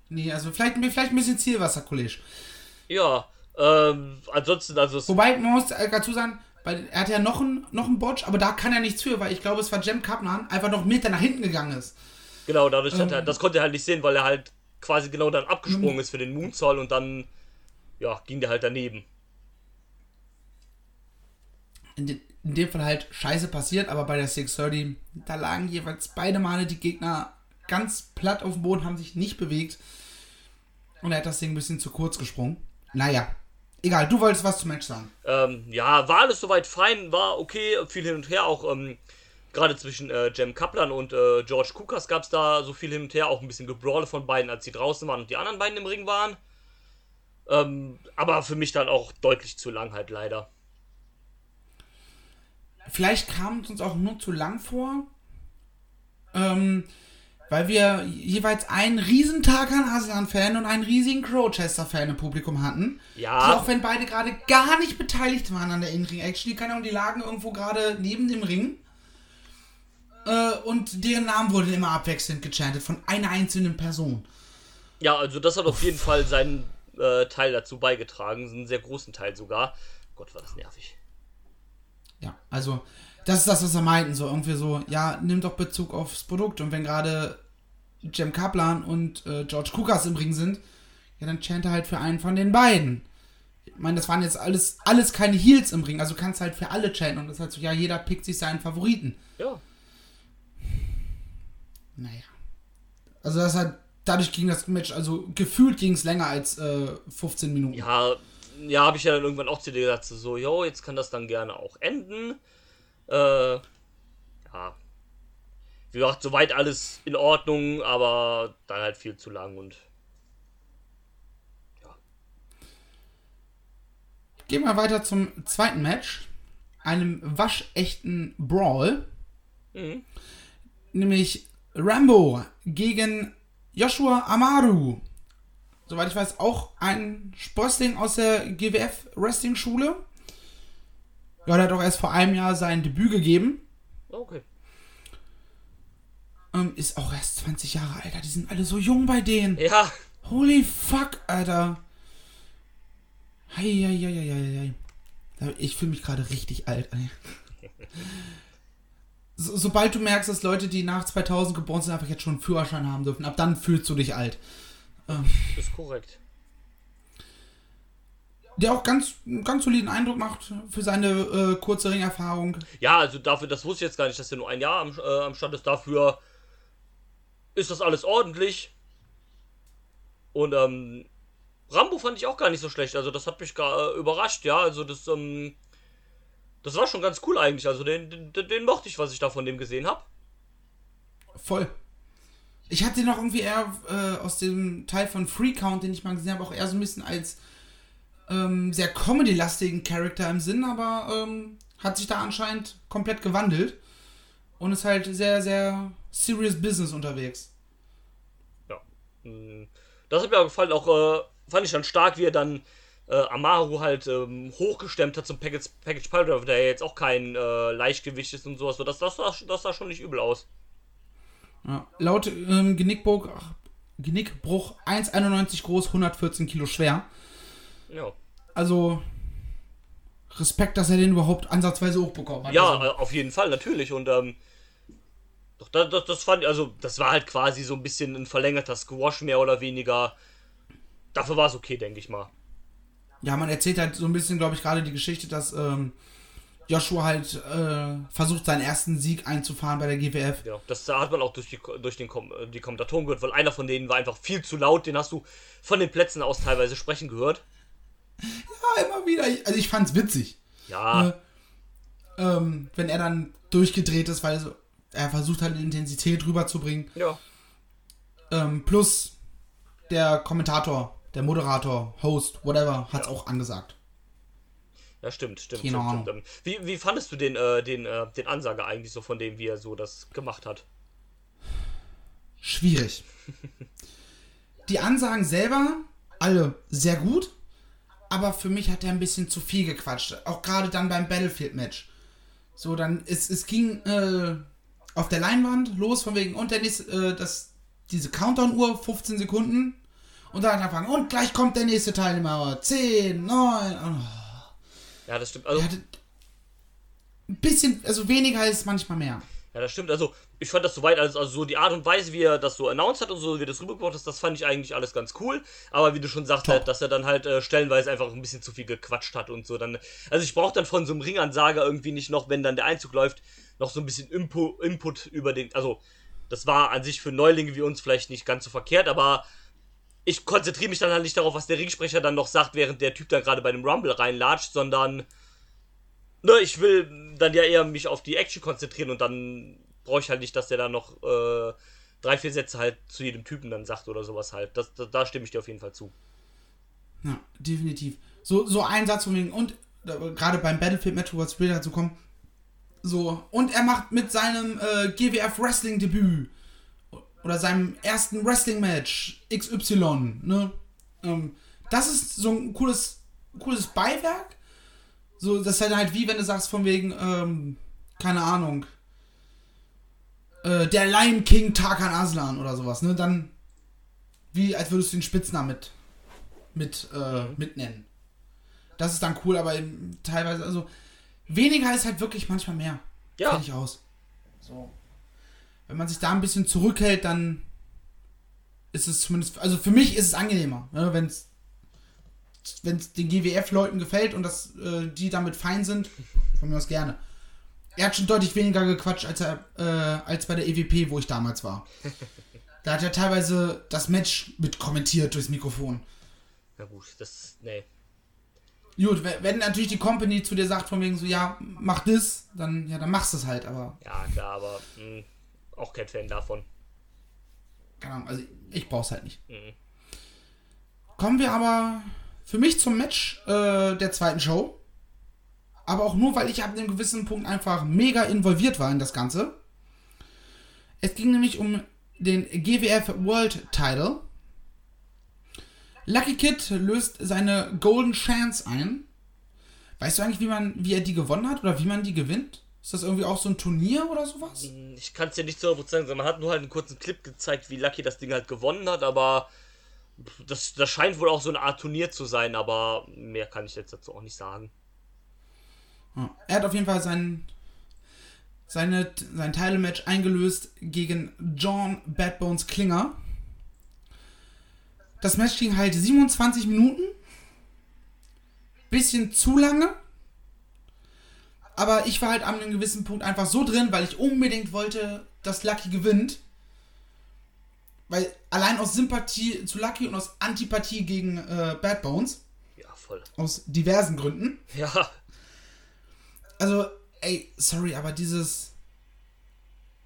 C: Nee, also vielleicht, vielleicht ein bisschen Zielwasser, Kollege.
D: Ja, ähm, ansonsten, also
C: Wobei, man muss äh, dazu sagen, weil er hat ja noch einen noch einen Botch, aber da kann er nichts für, weil ich glaube, es war Jem Kaplan einfach noch mit, der nach hinten gegangen ist.
D: genau, dadurch hat er,
C: ähm,
D: das konnte er halt nicht sehen, weil er halt quasi genau dann abgesprungen ist für den Moonsault und dann, ja, ging der halt daneben.
C: In, de, in dem Fall halt scheiße passiert, aber bei der 630, da lagen jeweils beide Male die Gegner ganz platt auf dem Boden, haben sich nicht bewegt. Und er hat das Ding ein bisschen zu kurz gesprungen. Naja, egal, du wolltest was zum Match sagen.
D: Ähm, ja, war alles soweit fein, war okay, viel hin und her, auch ähm, gerade zwischen äh, Jem Kaplan und äh, George Kukas gab es da so viel hin und her, auch ein bisschen Gebrawle von beiden, als sie draußen waren und die anderen beiden im Ring waren. Ähm, aber für mich dann auch deutlich zu lang halt leider.
C: Vielleicht kam es uns auch nur zu lang vor. Ähm, weil wir jeweils einen riesen Tarkan Aslan-Fan und einen riesigen Crowchester-Fan im Publikum hatten.
D: Ja.
C: Die auch wenn beide gerade gar nicht beteiligt waren an der In-Ring-Action, die, keine Ahnung, die lagen irgendwo gerade neben dem Ring. Äh, und deren Namen wurden immer abwechselnd gechantet von einer einzelnen Person.
D: Ja, also das hat auf jeden Fall seinen äh, Teil dazu beigetragen, einen sehr großen Teil sogar. Gott, war das nervig.
C: Ja, also das ist das, was er meinten. So irgendwie so, ja, nimm doch Bezug aufs Produkt. Und wenn gerade Jem Kaplan und äh, George Kukas im Ring sind, ja, dann chante halt für einen von den beiden. Ich meine, das waren jetzt alles, alles keine Heels im Ring. Also du kannst halt für alle chanten. Und das ist halt so, ja, jeder pickt sich seinen Favoriten.
D: Ja.
C: Naja. Also das hat, dadurch ging das Match, also gefühlt ging es länger als äh, 15 Minuten.
D: Ja, ja, habe ich ja dann irgendwann auch zu dir gesagt, so, jo, jetzt kann das dann gerne auch enden. Äh, ja. Wie gesagt, soweit alles in Ordnung, aber dann halt viel zu lang und
C: Gehen wir weiter zum zweiten Match. Einem waschechten Brawl.
D: Mhm.
C: Nämlich Rambo gegen Joshua Amaru. Soweit ich weiß, auch ein Sprössling aus der GWF Wrestling Schule. Ja, der hat auch erst vor einem Jahr sein Debüt gegeben.
D: okay.
C: Ähm, ist auch erst 20 Jahre alt. Die sind alle so jung bei denen.
D: Ja,
C: Holy fuck, Alter. Hei, hei, hei, hei. Ich fühle mich gerade richtig alt, ey. So, sobald du merkst, dass Leute, die nach 2000 geboren sind, einfach jetzt schon einen Führerschein haben dürfen, ab dann fühlst du dich alt.
D: ist korrekt.
C: Der auch ganz, ganz soliden Eindruck macht für seine äh, kurze Ringerfahrung.
D: Ja, also dafür, das wusste ich jetzt gar nicht, dass er nur ein Jahr am, äh, am Start ist. Dafür ist das alles ordentlich. Und ähm, Rambo fand ich auch gar nicht so schlecht. Also das hat mich gar äh, überrascht, ja. Also das, ähm, das war schon ganz cool eigentlich. Also den, den, den mochte ich, was ich da von dem gesehen habe.
C: Voll. Ich hatte den noch irgendwie eher äh, aus dem Teil von Free Count, den ich mal gesehen habe, auch eher so ein bisschen als ähm, sehr comedy-lastigen Charakter im Sinn, aber ähm, hat sich da anscheinend komplett gewandelt und ist halt sehr, sehr serious business unterwegs.
D: Ja. Mm, das hat mir auch gefallen, auch äh, fand ich dann stark, wie er dann äh, Amaru halt ähm, hochgestemmt hat zum Package, Package Piledriver, der jetzt auch kein äh, Leichtgewicht ist und sowas. So, das, das, sah, das sah schon nicht übel aus.
C: Ja. Laut ähm, Genickbruch, Genickbruch 1,91 groß, 114 Kilo schwer.
D: Ja.
C: Also Respekt, dass er den überhaupt ansatzweise hochbekommen hat.
D: Ja,
C: also,
D: äh, auf jeden Fall, natürlich. Und ähm, doch, das, das, das fand ich, also das war halt quasi so ein bisschen ein verlängerter Squash, mehr oder weniger. Dafür war es okay, denke ich mal.
C: Ja, man erzählt halt so ein bisschen, glaube ich, gerade die Geschichte, dass ähm, Joshua halt äh, versucht, seinen ersten Sieg einzufahren bei der GWF.
D: Ja, das hat man auch durch die, durch den Kom die Kommentatoren gehört, weil einer von denen war einfach viel zu laut. Den hast du von den Plätzen aus teilweise sprechen gehört.
C: Ja, immer wieder. Also ich fand's witzig.
D: Ja.
C: Äh, ähm, wenn er dann durchgedreht ist, weil so, er versucht halt Intensität rüberzubringen.
D: Ja.
C: Ähm, plus der Kommentator, der Moderator, Host, whatever, hat's auch angesagt.
D: Ja, stimmt, stimmt.
C: Keine
D: stimmt, stimmt. Wie, wie fandest du den, äh, den, äh, den Ansager eigentlich so von dem, wie er so das gemacht hat?
C: Schwierig. Die Ansagen selber, alle sehr gut, aber für mich hat er ein bisschen zu viel gequatscht. Auch gerade dann beim Battlefield-Match. So, dann, es, es ging äh, auf der Leinwand los, von wegen, und der nächste, äh, das, diese Countdown-Uhr, 15 Sekunden. Und dann anfangen, und gleich kommt der nächste Teilnehmer. 10, 9. Oh.
D: Ja, das stimmt. Also,
C: ein bisschen, also weniger ist manchmal mehr.
D: Ja, das stimmt. Also, ich fand das soweit, also, also so die Art und Weise, wie er das so announced hat und so, wie er das rübergebracht hat, das fand ich eigentlich alles ganz cool. Aber wie du schon sagst, halt, dass er dann halt äh, stellenweise einfach ein bisschen zu viel gequatscht hat und so. Dann, also ich brauche dann von so einem Ringansager irgendwie nicht noch, wenn dann der Einzug läuft, noch so ein bisschen Impo Input über den. Also, das war an sich für Neulinge wie uns vielleicht nicht ganz so verkehrt, aber ich konzentriere mich dann halt nicht darauf, was der Ringsprecher dann noch sagt, während der Typ da gerade bei dem Rumble reinlatscht, sondern ne, ich will dann ja eher mich auf die Action konzentrieren und dann brauche ich halt nicht, dass der dann noch äh, drei, vier Sätze halt zu jedem Typen dann sagt oder sowas halt. Das, das, da stimme ich dir auf jeden Fall zu.
C: Ja, definitiv. So, so ein Satz von wegen, und gerade beim Battlefield Metro, was später dazu kommt, so, und er macht mit seinem äh, GWF Wrestling Debüt oder seinem ersten Wrestling Match XY, ne? Ähm, das ist so ein cooles, cooles Beiwerk. So, das ist halt halt wie wenn du sagst von wegen, ähm, keine Ahnung, äh, der Lion King Tarkan Aslan oder sowas, ne? Dann, wie als würdest du den Spitznamen mit, mit, äh, mitnennen. Das ist dann cool, aber eben teilweise, also, weniger ist halt wirklich manchmal mehr.
D: Ja.
C: Fertig aus. So. Wenn man sich da ein bisschen zurückhält, dann ist es zumindest, also für mich ist es angenehmer, ne? wenn es wenn es den GWF-Leuten gefällt und dass äh, die damit fein sind, von mir aus gerne. Er hat schon deutlich weniger gequatscht als, er, äh, als bei der EWP, wo ich damals war. Da hat er teilweise das Match mit kommentiert durchs Mikrofon.
D: Na gut, das. Nee.
C: Gut, wenn natürlich die Company zu dir sagt, von wegen so, ja, mach das, dann, ja, dann machst du es halt, aber,
D: Ja, klar, aber mh, auch kein Fan davon.
C: keine Ahnung, also ich brauch's halt nicht.
D: Mhm.
C: Kommen wir aber für mich zum Match äh, der zweiten Show. Aber auch nur, weil ich ab einem gewissen Punkt einfach mega involviert war in das Ganze. Es ging nämlich um den GWF World Title. Lucky Kid löst seine Golden Chance ein. Weißt du eigentlich, wie man, wie er die gewonnen hat oder wie man die gewinnt? Ist das irgendwie auch so ein Turnier oder sowas?
D: Ich kann es dir nicht so sagen, sondern man hat nur halt einen kurzen Clip gezeigt, wie Lucky das Ding halt gewonnen hat, aber das, das scheint wohl auch so eine Art Turnier zu sein, aber mehr kann ich jetzt dazu auch nicht sagen.
C: Ja. Er hat auf jeden Fall sein, seine, sein Title-Match eingelöst gegen John Bad Bones Klinger. Das Match ging halt 27 Minuten. bisschen zu lange. Aber ich war halt an einem gewissen Punkt einfach so drin, weil ich unbedingt wollte, dass Lucky gewinnt. Weil allein aus Sympathie zu Lucky und aus Antipathie gegen äh, Bad Bones.
D: Ja, voll.
C: Aus diversen Gründen.
D: Ja.
C: Also, ey, sorry, aber dieses.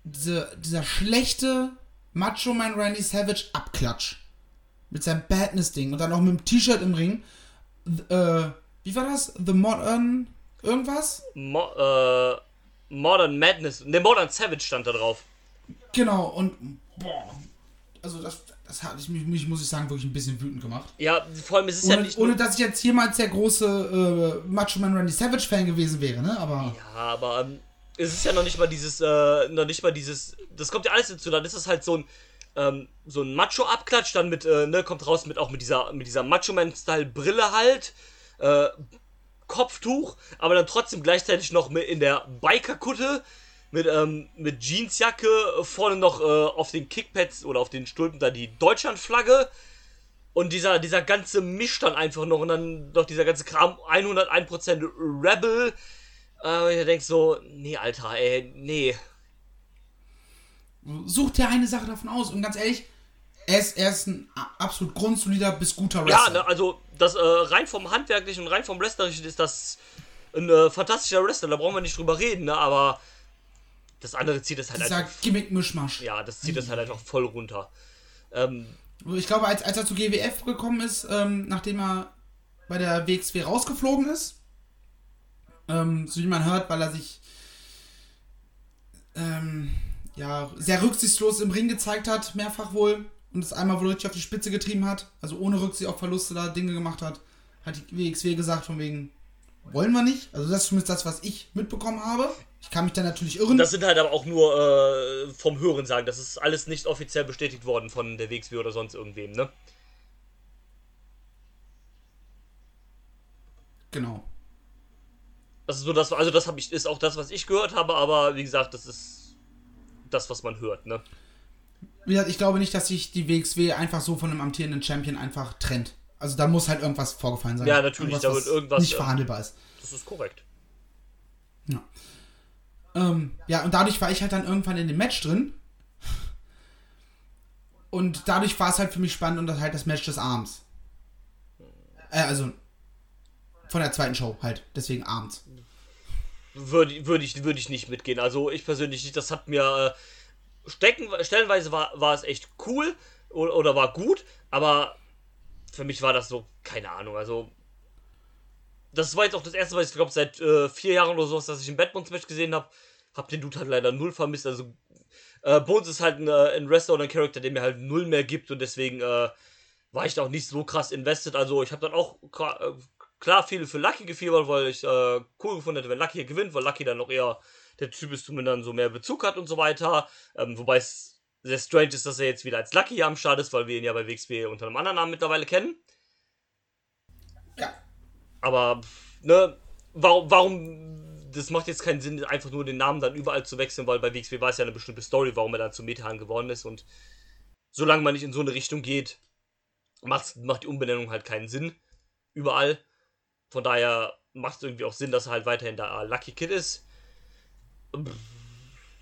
C: Diese, dieser schlechte Macho Man Randy Savage Abklatsch. Mit seinem Badness-Ding und dann auch mit dem T-Shirt im Ring. Äh, wie war das? The Modern. Irgendwas?
D: Mo äh, Modern Madness. Ne, Modern Savage stand da drauf.
C: Genau, und. Boah. Also, das, das hat ich, mich, muss ich sagen, wirklich ein bisschen wütend gemacht.
D: Ja, vor allem, es ist
C: ohne,
D: ja nicht.
C: Ohne, dass ich jetzt jemals der große äh, Macho Man Randy Savage Fan gewesen wäre, ne? Aber.
D: Ja, aber. Ähm, es ist ja noch nicht mal dieses, äh, noch nicht mal dieses, das kommt ja alles dazu, dann ist es halt so ein, ähm, so ein Macho-Abklatsch, dann mit, äh, ne, kommt raus mit auch mit dieser, mit dieser Macho-Man-Style-Brille halt, äh, Kopftuch, aber dann trotzdem gleichzeitig noch in der Bikerkutte, mit, ähm, mit Jeansjacke, vorne noch äh, auf den Kickpads oder auf den Stulpen da die Deutschlandflagge und dieser, dieser ganze Misch dann einfach noch und dann noch dieser ganze Kram 101% Rebel, äh, ich denk so, nee, Alter, ey, nee.
C: Such dir eine Sache davon aus. Und ganz ehrlich, er ist, er ist ein absolut grundsolider bis guter Wrestler.
D: Ja, ne, also das äh, rein vom Handwerklichen und rein vom Wrestlerischen ist das ein äh, fantastischer Wrestler, da brauchen wir nicht drüber reden, ne? aber das andere zieht es halt
C: Dieser
D: einfach.
C: Gimmick-Mischmasch.
D: Ja, das zieht es halt einfach voll runter. Ähm,
C: Ich glaube, als, als er zu GWF gekommen ist, ähm, nachdem er bei der WXW rausgeflogen ist, ähm, so wie man hört, weil er sich ähm, ja, sehr rücksichtslos im Ring gezeigt hat, mehrfach wohl, und es einmal wohl richtig auf die Spitze getrieben hat, also ohne Rücksicht auf Verluste da Dinge gemacht hat, hat die WXW gesagt, von wegen, wollen wir nicht. Also das ist zumindest das, was ich mitbekommen habe. Ich kann mich da natürlich irren.
D: das sind halt aber auch nur äh, vom Hören sagen. Das ist alles nicht offiziell bestätigt worden von der WXW oder sonst irgendwem, ne?
C: genau.
D: Das ist so das, also das habe ich, ist auch das, was ich gehört habe, aber wie gesagt, das ist das, was man hört, ne?
C: Wie gesagt, ich glaube nicht, dass sich die WXW einfach so von einem amtierenden Champion einfach trennt. Also da muss halt irgendwas vorgefallen sein.
D: Ja, natürlich, da wird
C: was
D: irgendwas,
C: nicht
D: äh,
C: verhandelbar ist.
D: Das ist korrekt.
C: Ja. Ähm, ja, und dadurch war ich halt dann irgendwann in dem Match drin. Und dadurch war es halt für mich spannend und das halt das Match des Abends. Äh, also von der zweiten Show halt, deswegen abends.
D: Würde, würde, ich, würde ich nicht mitgehen. Also ich persönlich nicht. Das hat mir äh, stecken, stellenweise war, war es echt cool oder, oder war gut, aber für mich war das so, keine Ahnung. Also das war jetzt auch das erste, was ich glaube seit äh, vier Jahren oder sowas, dass ich ein Batmans-Match gesehen habe. Hab den Dude halt leider null vermisst. Also äh, Bones ist halt ein, äh, ein Wrestler oder ein Charakter, der mir halt null mehr gibt und deswegen äh, war ich da auch nicht so krass invested. Also ich habe dann auch klar, äh, klar viel für Lucky gefiebert, weil ich äh, cool gefunden hätte, wenn Lucky hier gewinnt, weil Lucky dann noch eher der Typ ist, zu mir dann so mehr Bezug hat und so weiter. Ähm, wobei es sehr strange ist, dass er jetzt wieder als Lucky hier am Start ist, weil wir ihn ja bei WXW unter einem anderen Namen mittlerweile kennen.
C: Ja.
D: Aber, ne, warum, warum, das macht jetzt keinen Sinn, einfach nur den Namen dann überall zu wechseln, weil bei WXW war es ja eine bestimmte Story, warum er dann zu Metan geworden ist und solange man nicht in so eine Richtung geht, macht, die Umbenennung halt keinen Sinn. Überall. Von daher macht es irgendwie auch Sinn, dass er halt weiterhin da Lucky Kid ist.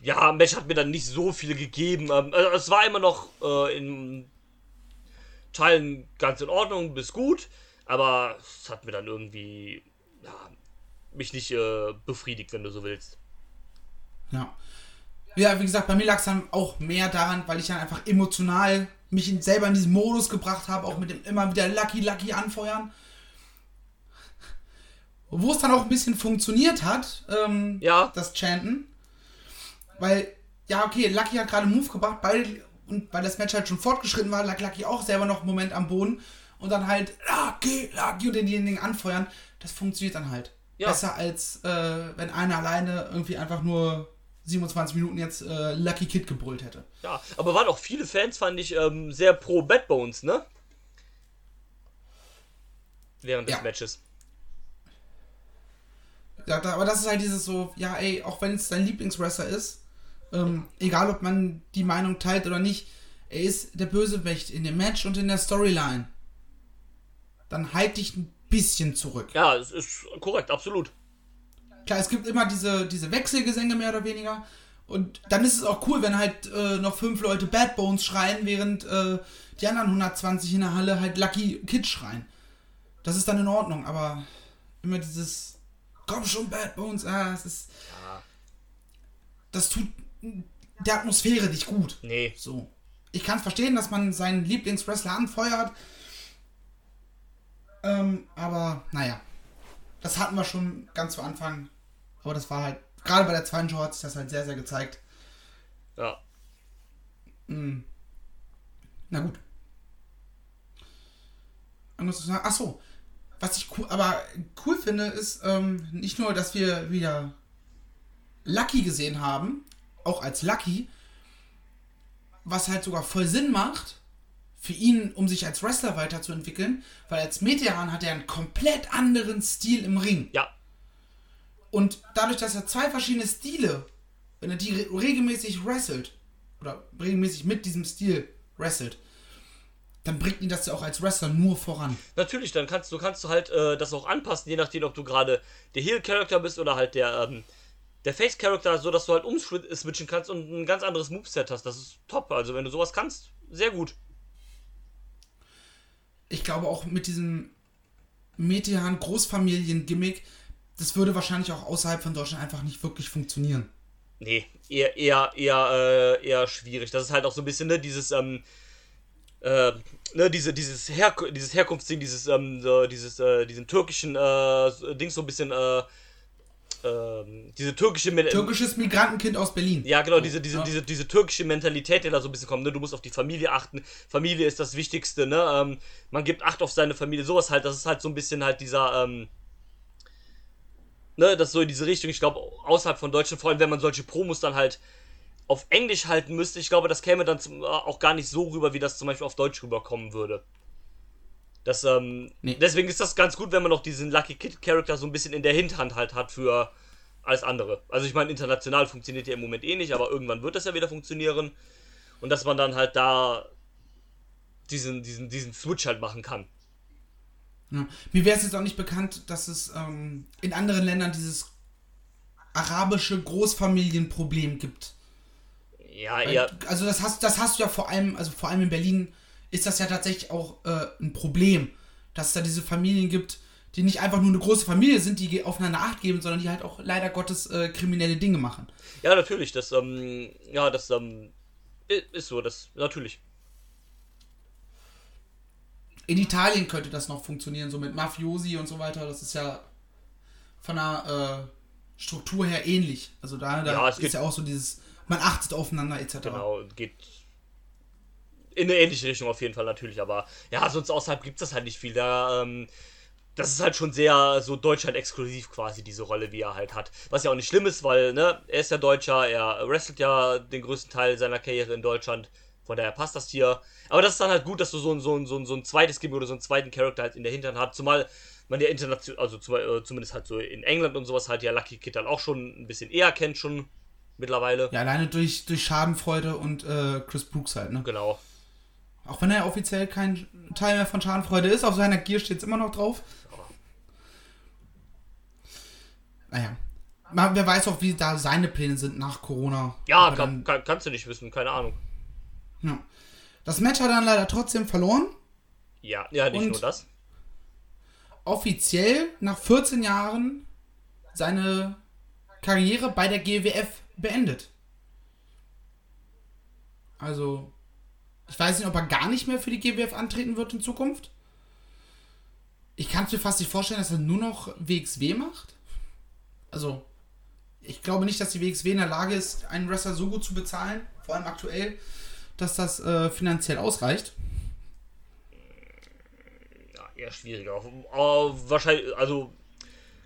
D: Ja, Match hat mir dann nicht so viel gegeben. Ähm, also es war immer noch äh, in Teilen ganz in Ordnung bis gut, aber es hat mir dann irgendwie ja, mich nicht äh, befriedigt, wenn du so willst.
C: Ja. Ja, wie gesagt, bei mir lag es dann auch mehr daran, weil ich dann einfach emotional mich in, selber in diesen Modus gebracht habe, auch mit dem immer wieder Lucky Lucky anfeuern. Wo es dann auch ein bisschen funktioniert hat, ähm,
D: Ja.
C: das Chanten. Weil, ja, okay, Lucky hat gerade einen Move gebracht, beide, und weil das Match halt schon fortgeschritten war, lag Lucky auch selber noch einen Moment am Boden und dann halt Lucky, Lucky und denjenigen anfeuern. Das funktioniert dann halt.
D: Ja.
C: Besser als äh, wenn einer alleine irgendwie einfach nur 27 Minuten jetzt äh, Lucky Kid gebrüllt hätte.
D: Ja, aber waren auch viele Fans, fand ich, ähm, sehr pro Bad Bones, ne? Während des
C: Ja.
D: Matches.
C: Ja, da, aber das ist halt dieses so, ja, ey, auch wenn es dein Lieblingswrestler ist, ähm, egal ob man die Meinung teilt oder nicht, er ist der Bösewicht in dem Match und in der Storyline. Dann halt dich ein bisschen zurück.
D: Ja, es ist korrekt, absolut.
C: Klar, es gibt immer diese, diese Wechselgesänge mehr oder weniger. Und dann ist es auch cool, wenn halt äh, noch fünf Leute Bad Bones schreien, während äh, die anderen 120 in der Halle halt Lucky Kid schreien. Das ist dann in Ordnung, aber immer dieses Komm schon, Bad Bones, ah, es ist. Das tut der Atmosphäre nicht gut.
D: Nee.
C: So. Ich kann verstehen, dass man seinen Lieblingswrestler anfeuert. Ähm, aber naja. Das hatten wir schon ganz zu Anfang. Aber das war halt, gerade bei der zweiten Show hat sich das halt sehr, sehr gezeigt.
D: Ja.
C: Na gut. Irgendwas zu sagen? Achso. Was ich cool, aber cool finde, ist ähm, nicht nur, dass wir wieder Lucky gesehen haben, auch als Lucky, was halt sogar voll Sinn macht für ihn, um sich als Wrestler weiterzuentwickeln, weil als Meteoran hat er einen komplett anderen Stil im Ring.
D: Ja.
C: Und dadurch, dass er zwei verschiedene Stile, wenn er die re regelmäßig wrestelt, oder regelmäßig mit diesem Stil wrestelt, dann bringt ihn das ja auch als Wrestler nur voran.
D: Natürlich, dann kannst du kannst du halt äh, das auch anpassen, je nachdem, ob du gerade der Heel-Charakter bist oder halt der, ähm, der Face-Charakter, so dass du halt umswitchen kannst und ein ganz anderes Moveset hast. Das ist top. Also wenn du sowas kannst, sehr gut.
C: Ich glaube auch mit diesem Metehan Großfamilien-Gimmick, das würde wahrscheinlich auch außerhalb von Deutschland einfach nicht wirklich funktionieren.
D: Nee, eher, eher, eher, äh, eher schwierig. Das ist halt auch so ein bisschen, ne, dieses, ähm, äh, ne, diese, dieses, Her dieses Herkunftsding, dieses, ähm, so, dieses, äh, diesen türkischen, äh, Ding so ein bisschen, äh, ähm, diese türkische, Men
C: Türkisches Migrantenkind aus Berlin.
D: ja, genau, diese, diese,
C: Ja.
D: diese, diese türkische Mentalität, die da so ein bisschen kommt, ne? Du musst auf die Familie achten. Familie ist das Wichtigste, ne? Ähm, man gibt Acht auf seine Familie, sowas halt. Das ist halt so ein bisschen halt dieser, ähm, ne, das so in diese Richtung. Ich glaube, außerhalb von Deutschland, vor allem wenn man solche Promos dann halt auf Englisch halten müsste, ich glaube, das käme dann zum, äh, auch gar nicht so rüber, wie das zum Beispiel auf Deutsch rüberkommen würde. Das, ähm,
C: Nee.
D: deswegen ist das ganz gut, wenn man noch diesen Lucky Kid Charakter so ein bisschen in der Hinterhand halt hat für alles andere. Also ich meine, international funktioniert ja im Moment eh nicht, aber irgendwann wird das ja wieder funktionieren. Und dass man dann halt da diesen, diesen, diesen Switch halt machen kann.
C: Ja. Mir wäre es jetzt auch nicht bekannt, dass es ähm, in anderen Ländern dieses arabische Großfamilienproblem gibt.
D: Ja, eher.
C: Also das hast, das hast du ja vor allem, also vor allem in Berlin ist das ja tatsächlich auch äh, ein Problem, dass es da diese Familien gibt, die nicht einfach nur eine große Familie sind, die aufeinander Acht geben, sondern die halt auch leider Gottes äh, kriminelle Dinge machen.
D: Ja, natürlich, das, ähm, ja, das, ähm, ist so, das, natürlich.
C: In Italien könnte das noch funktionieren, so mit Mafiosi und so weiter. Das ist ja von der äh, Struktur her ähnlich. Also da, da
D: Ja, es
C: ist ja auch so dieses, man achtet aufeinander etc.
D: Genau, geht in eine ähnliche Richtung auf jeden Fall natürlich, aber ja, sonst außerhalb gibt es das halt nicht viel. Da, ähm, das ist halt schon sehr so Deutschland exklusiv quasi, diese Rolle, wie er halt hat. Was ja auch nicht schlimm ist, weil, ne, er ist ja Deutscher, er wrestelt ja den größten Teil seiner Karriere in Deutschland, von daher passt das hier. Aber das ist dann halt gut, dass du so ein, so ein, so ein, so ein zweites Gimmick oder so einen zweiten Charakter halt in der Hintern hast, zumal man ja international, also zum, äh, zumindest halt so in England und sowas halt ja Lucky Kid dann auch schon ein bisschen eher kennt schon mittlerweile.
C: Ja, alleine durch, durch Schadenfreude und äh, Chris Brooks halt, ne?
D: Genau.
C: Auch wenn er offiziell kein Teil mehr von Schadenfreude ist, auf seiner Gear steht es immer noch drauf. Naja. Mal, wer weiß auch, wie da seine Pläne sind nach Corona.
D: Ja, kann, kann, kannst du nicht wissen, keine Ahnung.
C: ja. Das Match hat er dann leider trotzdem verloren.
D: Ja, ja, nicht nur das.
C: Offiziell nach 14 Jahren seine Karriere bei der GWF beendet. Also, ich weiß nicht, ob er gar nicht mehr für die GWF antreten wird in Zukunft. Ich kann es mir fast nicht vorstellen, dass er nur noch WXW macht. Also, ich glaube nicht, dass die WXW in der Lage ist, einen Wrestler so gut zu bezahlen, vor allem aktuell, dass das äh, finanziell ausreicht.
D: Ja, eher schwieriger. Aber wahrscheinlich, also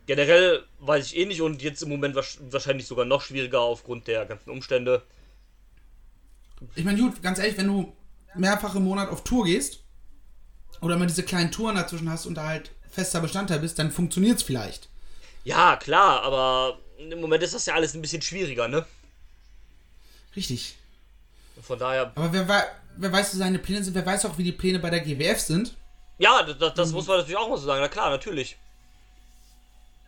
D: generell weiß ich eh nicht und jetzt im Moment wahrsch- wahrscheinlich sogar noch schwieriger aufgrund der ganzen Umstände.
C: Ich meine, gut, ganz ehrlich, wenn du mehrfach im Monat auf Tour gehst oder mal diese kleinen Touren dazwischen hast und da halt fester Bestandteil bist, dann funktioniert es vielleicht.
D: Ja, klar, aber im Moment ist das ja alles ein bisschen schwieriger, ne?
C: Richtig.
D: Von daher,
C: Aber wer, wer weiß, wie seine Pläne sind, wer weiß auch, wie die Pläne bei der GWF sind.
D: Ja, das, das muss man natürlich auch mal so sagen. Na klar, natürlich.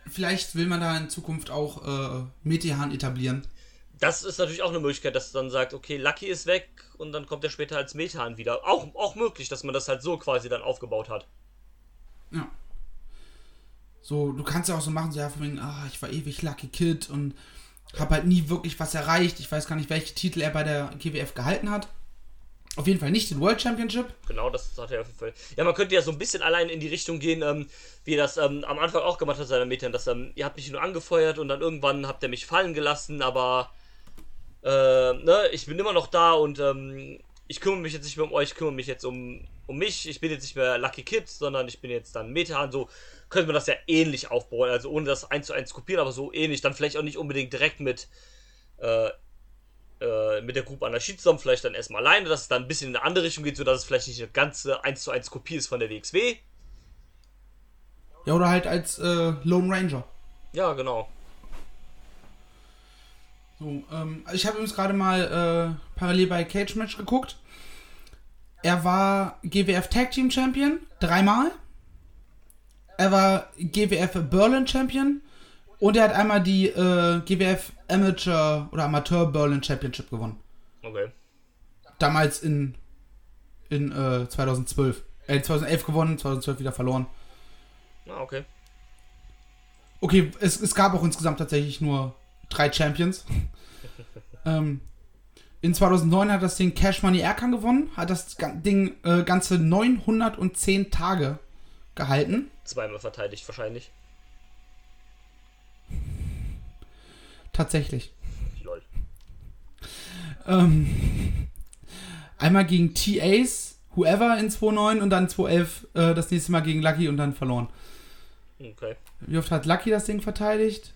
C: Vielleicht will man da in Zukunft auch äh, Metehan etablieren.
D: Das ist natürlich auch eine Möglichkeit, dass man sagt, okay, Lucky ist weg und dann kommt er später als Methan wieder. Auch, auch möglich, dass man das halt so quasi dann aufgebaut hat.
C: Ja. So, du kannst ja auch so machen, so ja, von wegen, ah, ich war ewig Lucky Kid und hab halt nie wirklich was erreicht. Ich weiß gar nicht, welche Titel er bei der GWF gehalten hat. Auf jeden Fall nicht den World Championship.
D: Genau, das hat er auf jeden Fall. Ja, man könnte ja so ein bisschen allein in die Richtung gehen, ähm, wie er das ähm, am Anfang auch gemacht hat, seiner Metern, dass ähm, ihr habt mich nur angefeuert und dann irgendwann habt ihr mich fallen gelassen, aber äh, ne, ich bin immer noch da und ähm, ich kümmere mich jetzt nicht mehr um euch, ich kümmere mich jetzt um, um mich. Ich bin jetzt nicht mehr Lucky Kid, sondern ich bin jetzt dann Metan. So könnte man das ja ähnlich aufbauen, also ohne das eins zu eins kopieren, aber so ähnlich. Dann vielleicht auch nicht unbedingt direkt mit äh, äh, mit der Gruppe Anarchie zusammen, vielleicht dann erstmal alleine, dass es dann ein bisschen in eine andere Richtung geht, sodass es vielleicht nicht eine ganze 1 zu 1 Kopie ist von der WXW.
C: Ja, oder halt als äh, Lone Ranger.
D: Ja, genau.
C: So, ähm, ich habe übrigens gerade mal äh, parallel bei Cage Match geguckt. Er war GWF Tag Team Champion dreimal. Er war GWF Berlin Champion und er hat einmal die äh, GWF Amateur oder Amateur Berlin Championship gewonnen.
D: Okay.
C: Damals in, in äh, 2012. Äh, 2011 gewonnen, 2012 wieder verloren.
D: Ah, okay.
C: Okay, es, es gab auch insgesamt tatsächlich nur drei Champions. ähm, in 2009 hat das Ding Cash Money Erkan gewonnen, hat das Ding äh, ganze 910 Tage gehalten.
D: Zweimal verteidigt wahrscheinlich.
C: Tatsächlich.
D: Lol.
C: Ähm, einmal gegen T-Ace, Whoever in 2.9 und dann 2.11 äh, das nächste Mal gegen Lucky und dann verloren.
D: Okay.
C: Wie oft hat Lucky das Ding verteidigt?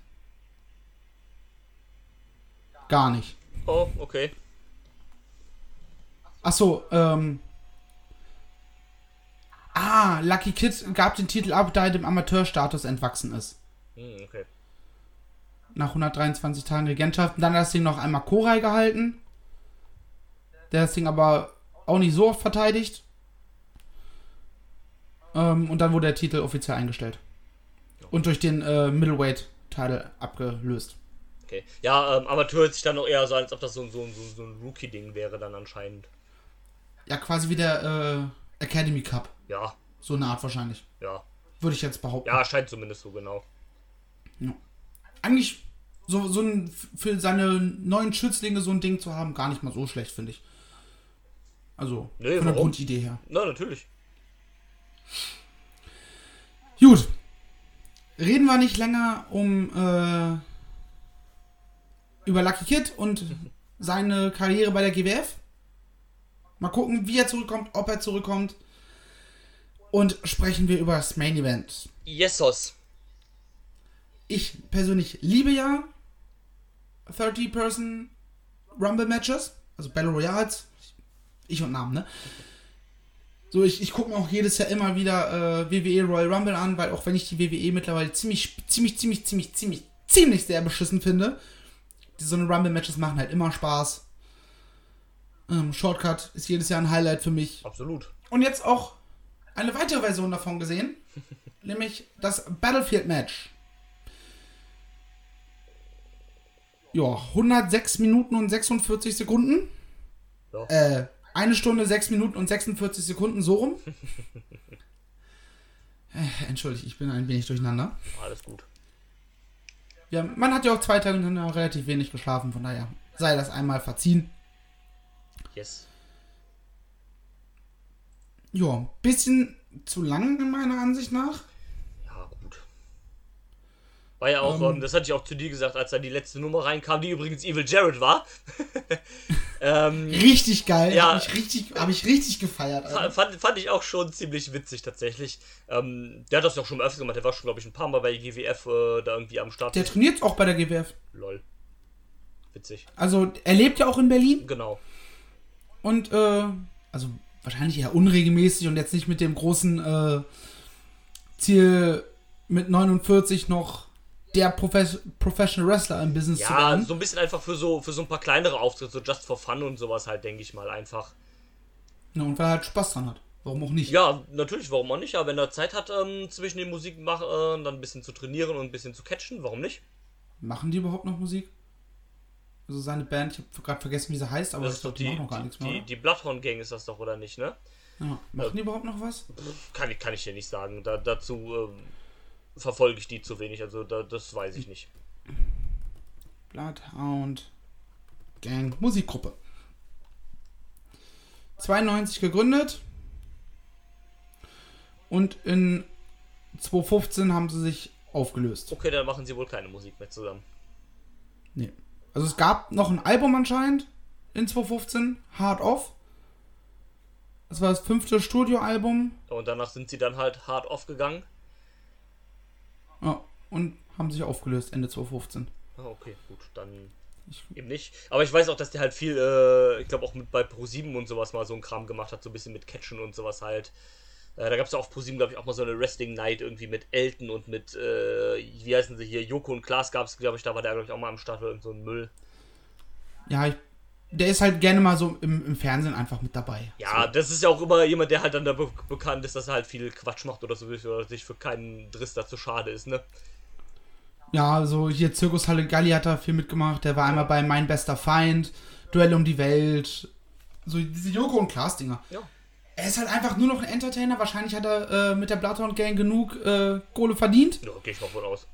C: Gar nicht.
D: Oh, okay.
C: Achso, ähm. Ah, Lucky Kid gab den Titel ab, da er dem Amateurstatus entwachsen ist.
D: Hm, okay.
C: Nach 123 Tagen Regentschaft. Und dann hat das Ding noch einmal Korai gehalten. Der das Ding aber auch nicht so oft verteidigt. Ähm, und dann wurde der Titel offiziell eingestellt. Und durch den äh, Middleweight-Titel abgelöst.
D: Okay. Ja, ähm, Amateur hört sich dann noch eher so, als ob das so, so, so, so ein Rookie-Ding wäre dann anscheinend.
C: Ja, quasi wie der äh, Academy Cup.
D: Ja,
C: So eine Art wahrscheinlich.
D: ja.
C: Würde ich jetzt behaupten.
D: Ja, scheint zumindest so genau.
C: Eigentlich so, so ein, für seine neuen Schützlinge so ein Ding zu haben, gar nicht mal so schlecht, finde ich. Also,
D: Nee,
C: von der
D: warum?
C: Grundidee her.
D: Na, natürlich.
C: Gut. Reden wir nicht länger um äh, über Lucky Kid und seine Karriere bei der GWF. Mal gucken, wie er zurückkommt, ob er zurückkommt. Und sprechen wir über das Main Event.
D: Yesos.
C: Ich persönlich liebe ja 30-Person Rumble Matches, also Battle Royals. Ich und Namen, ne? So, ich, ich gucke mir auch jedes Jahr immer wieder äh, WWE Royal Rumble an, weil auch wenn ich die WWE mittlerweile ziemlich, ziemlich, ziemlich, ziemlich, ziemlich, ziemlich sehr beschissen finde, die so eine Rumble Matches machen halt immer Spaß. Ähm, Shortcut ist jedes Jahr ein Highlight für mich.
D: Absolut.
C: Und jetzt auch eine weitere Version davon gesehen, nämlich das Battlefield Match. Ja, 106 Minuten und 46 Sekunden.
D: Ja.
C: Äh, eine Stunde, 6 Minuten und 46 Sekunden, so rum. äh, entschuldigt, ich bin ein wenig durcheinander.
D: Alles gut.
C: Ja, man hat ja auch zwei Tage relativ wenig geschlafen, von daher sei das einmal verziehen.
D: Yes.
C: Ja, bisschen zu lang in meiner Ansicht nach.
D: War ja auch,
C: Ähm.
D: ähm, das hatte ich auch zu dir gesagt, als da die letzte Nummer reinkam, die übrigens Evil Jared war. ähm,
C: Richtig geil.
D: Ja.
C: Hab ich richtig, hab ich richtig gefeiert.
D: Fand, fand ich auch schon ziemlich witzig tatsächlich. Ähm, der hat das doch schon öfter gemacht, der war schon, glaube ich, ein paar Mal bei GWF äh, da irgendwie am Start.
C: Der trainiert auch bei der GWF.
D: Lol. Witzig.
C: Also, er lebt ja auch in Berlin
D: Genau.
C: und, äh, also wahrscheinlich eher unregelmäßig und jetzt nicht mit dem großen äh, Ziel mit 49 noch der Profes Professional Wrestler im Business zu
D: Ja,
C: werden.
D: so ein bisschen einfach für so, für so ein paar kleinere Auftritte, so just for fun und sowas halt, denke ich mal einfach.
C: Ja, und weil er halt Spaß dran hat. Warum auch nicht?
D: Ja, natürlich, warum auch nicht? Aber wenn er Zeit hat, ähm, zwischen den Musiken mach, äh, dann ein bisschen zu trainieren und ein bisschen zu catchen, warum nicht?
C: Machen die überhaupt noch Musik? Also seine Band, ich habe gerade vergessen, wie sie heißt, aber
D: Das
C: ich glaube, die
D: die,
C: machen noch gar nichts mehr.
D: die, die Bloodhound Gang ist das doch, oder nicht, ne?
C: Ja. Machen die überhaupt noch was?
D: Kann ich, kann ich dir nicht sagen. Da, dazu ähm, verfolge ich die zu wenig, also da, das weiß ich nicht.
C: Bloodhound Gang Musikgruppe. 92 gegründet. Und in 2015 haben sie sich aufgelöst.
D: Okay, dann machen sie wohl keine Musik mehr zusammen.
C: Nee. Also es gab noch ein Album anscheinend in 2015, Hard Off. Das war das fünfte Studioalbum.
D: Und danach sind sie dann halt hart aufgegangen.
C: Ja, und haben sich aufgelöst Ende 2015.
D: Ah, okay, gut, dann
C: Ich-
D: eben nicht. Aber ich weiß auch, dass der halt viel, äh, ich glaube auch mit bei Pro7 und sowas mal so ein Kram gemacht hat, so ein bisschen mit Catchen und sowas halt. Äh, da gab es ja auf Pro7, glaube ich, auch mal so eine Wrestling Night irgendwie mit Elton und mit, äh, wie heißen sie hier, Joko und Klaas gab es, glaube ich, da war der, glaube ich, auch mal am Start oder irgend so ein Müll.
C: Ja, ich, der ist halt gerne mal so im, im Fernsehen einfach mit dabei.
D: Ja, das ist ja auch immer jemand, der halt dann da be bekannt ist, dass er halt viel Quatsch macht oder so, oder sich für keinen Driss dazu schade ist, ne?
C: Ja, so hier Zirkus Halle Galli hat da viel mitgemacht. Der war einmal bei Mein bester Feind, Duell um die Welt. So diese Joko und Klaas Dinger.
D: Ja.
C: Er ist halt einfach nur noch ein Entertainer. Wahrscheinlich hat er äh, mit der Bloodhound Gang genug äh, Kohle verdient.
D: Ja, gehe ich mal von aus.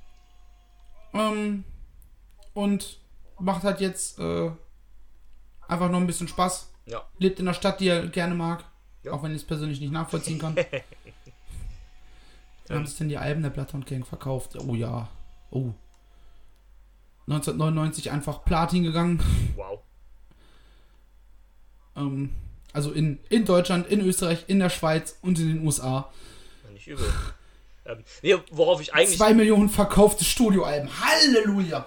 C: Ähm, und macht halt jetzt äh, einfach noch ein bisschen Spaß.
D: Ja.
C: Lebt in der Stadt, die er gerne mag.
D: Ja.
C: Auch wenn ich es persönlich nicht nachvollziehen kann. Wie haben sich denn die Alben der Bloodhound Gang verkauft? Oh ja. Oh. 1999 einfach Platin gegangen.
D: Wow.
C: Ähm, also in, in Deutschland, in Österreich, in der Schweiz und in den USA.
D: Nicht übel. ähm, nee, worauf ich eigentlich.
C: Zwei Millionen verkaufte Studioalben. Halleluja!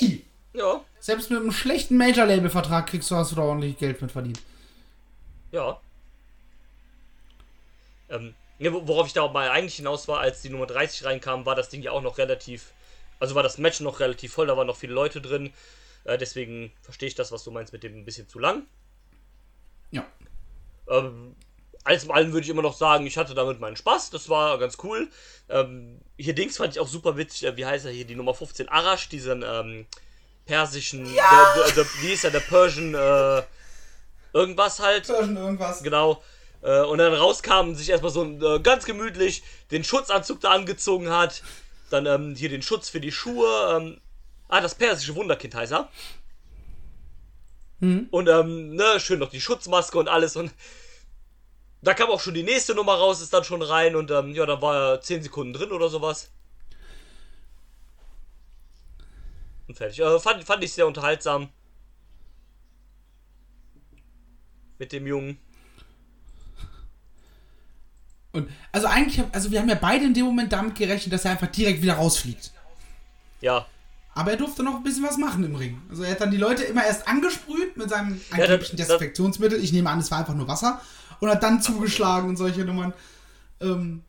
C: Ui!
D: Ja,
C: Selbst mit einem schlechten Major-Label-Vertrag kriegst du, hast du da ordentlich Geld mit verdient.
D: ja. Ähm, wo- worauf ich da mal eigentlich hinaus war, als die Nummer 30 reinkam, war das Ding ja auch noch relativ. Also war das Match noch relativ voll, da waren noch viele Leute drin. Äh, deswegen verstehe ich das, was du meinst, mit dem ein bisschen zu lang.
C: Ja.
D: Ähm, alles in allem würde ich immer noch sagen, ich hatte damit meinen Spaß. Das war ganz cool. Ähm, hier Dings fand ich auch super witzig. Äh, wie heißt er hier? Die Nummer 15 Arash, diesen ähm, persischen. Ja! Der, der, der, wie ist er? Der Persian. Äh, irgendwas halt.
C: Version irgendwas.
D: Genau. Äh, und dann rauskam und sich erstmal so äh, ganz gemütlich den Schutzanzug da angezogen hat. Dann ähm, hier den Schutz für die Schuhe. Ähm, ah, das persische Wunderkind heißt er. Und ähm, ne, schön noch die Schutzmaske und alles. Und da kam auch schon die nächste Nummer raus, ist dann schon rein. Und ähm, ja, dann war er 10 Sekunden drin oder sowas. Und fertig. Äh, fand, fand ich sehr unterhaltsam. Mit dem Jungen.
C: Und, also eigentlich, also wir haben ja beide in dem Moment damit gerechnet, dass er einfach direkt wieder rausfliegt.
D: Ja,
C: Aber er durfte noch ein bisschen was machen im Ring. Also er hat dann die Leute immer erst angesprüht mit seinem angeblichen
D: das-
C: Desinfektionsmittel. Ich nehme an, es war einfach nur Wasser. Und hat dann zugeschlagen und solche Nummern. Ähm,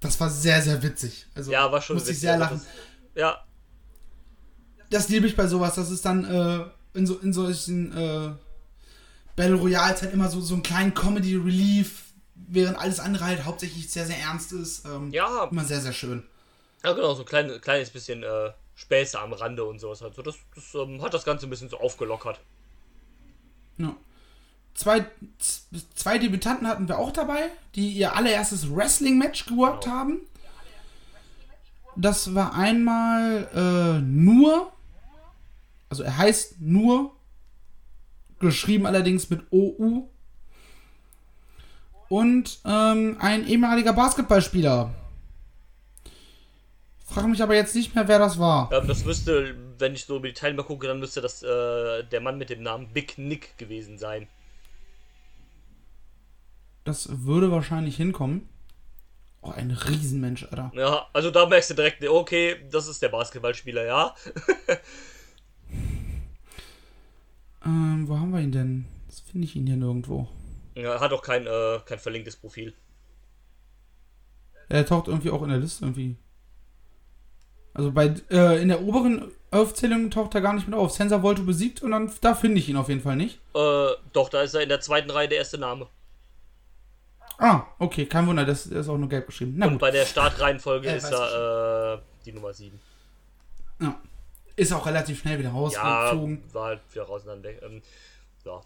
C: das war sehr, sehr witzig. Also
D: ja, war schon
C: musste ich
D: witzig.
C: sehr
D: Also
C: lachen.
D: Das, ja,
C: Das liebe ich bei sowas. Das ist dann äh, in, so, in solchen äh, Battle Royals halt immer so, so einen kleinen Comedy Relief, während alles andere halt hauptsächlich sehr, sehr ernst ist. Ähm,
D: Ja.
C: Immer sehr, sehr schön.
D: Ja, genau, so ein klein, kleines bisschen äh, Späße am Rande und sowas halt. So, das das ähm, hat das Ganze ein bisschen so aufgelockert.
C: Ja. Zwei, zwei Debütanten hatten wir auch dabei, die ihr allererstes Wrestling-Match geworkt
D: Genau.
C: haben. Das war einmal äh, nur, also er heißt nur, geschrieben allerdings mit OU. Und ähm, ein ehemaliger Basketballspieler. Frage mich aber jetzt nicht mehr, wer das war.
D: Ähm, das müsste, wenn ich so über die Teilnehmer gucke, dann müsste das äh, der Mann mit dem Namen Big Nick gewesen sein.
C: Das würde wahrscheinlich hinkommen. Oh, ein Riesenmensch, Alter.
D: Ja, also da merkst du direkt, okay, das ist der Basketballspieler, ja.
C: Ähm, wo haben wir ihn denn? Das finde ich ihn hier nirgendwo.
D: ja hat auch kein, äh, kein verlinktes Profil.
C: Er taucht irgendwie auch in der Liste irgendwie. Also bei äh, in der oberen Aufzählung taucht er gar nicht mit auf. Sensor Volto besiegt und dann da finde ich ihn auf jeden Fall nicht.
D: Äh, doch, da ist er in der zweiten Reihe der erste Name.
C: Ah, okay, kein Wunder, das ist auch nur gelb geschrieben. Na
D: Und
C: gut.
D: bei der Startreihenfolge
C: Äh,
D: ist er äh, die Nummer 7.
C: Ja. Ist auch relativ schnell wieder
D: Ja,
C: rausgezogen.
D: war halt wieder raus und dann weg. Ähm, ja.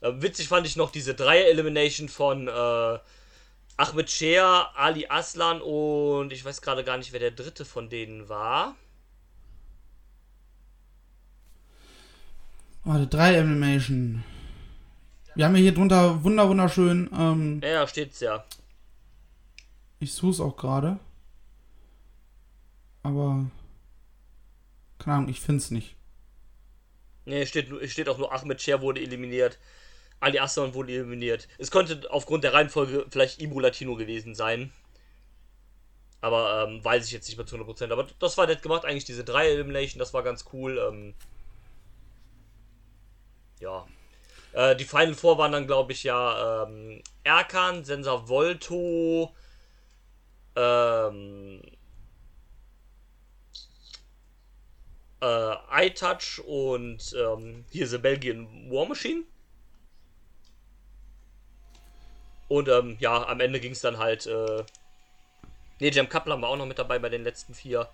D: Äh, witzig fand ich noch diese Dreier-Elimination von äh, Ahmed Scher, Ali Aslan und ich weiß gerade gar nicht, wer der dritte von denen war.
C: Warte, drei Animation. Wir haben ja hier drunter wunder wunderschön. Ähm,
D: Ja, ja, steht's ja.
C: ich suche es auch gerade. Aber. Keine Ahnung, ich finde es nicht.
D: Nee, steht, steht auch nur Ahmed Scher wurde eliminiert. Ali Aslan wurde eliminiert. Es könnte aufgrund der Reihenfolge vielleicht Ibu Latino gewesen sein. Aber ähm, weiß ich jetzt nicht mehr zu 100%. Aber das war nett gemacht, eigentlich diese drei Elimination, das war ganz cool. Ähm, ja. Äh, die Final Four waren dann, glaube ich, ja ähm, Erkan, Sensa Volto, ähm, äh, iTouch und ähm, hier The Belgian War Machine. Und ähm, ja, am Ende ging es dann halt. Äh, ne, Jam Kaplan war auch noch mit dabei bei den letzten vier.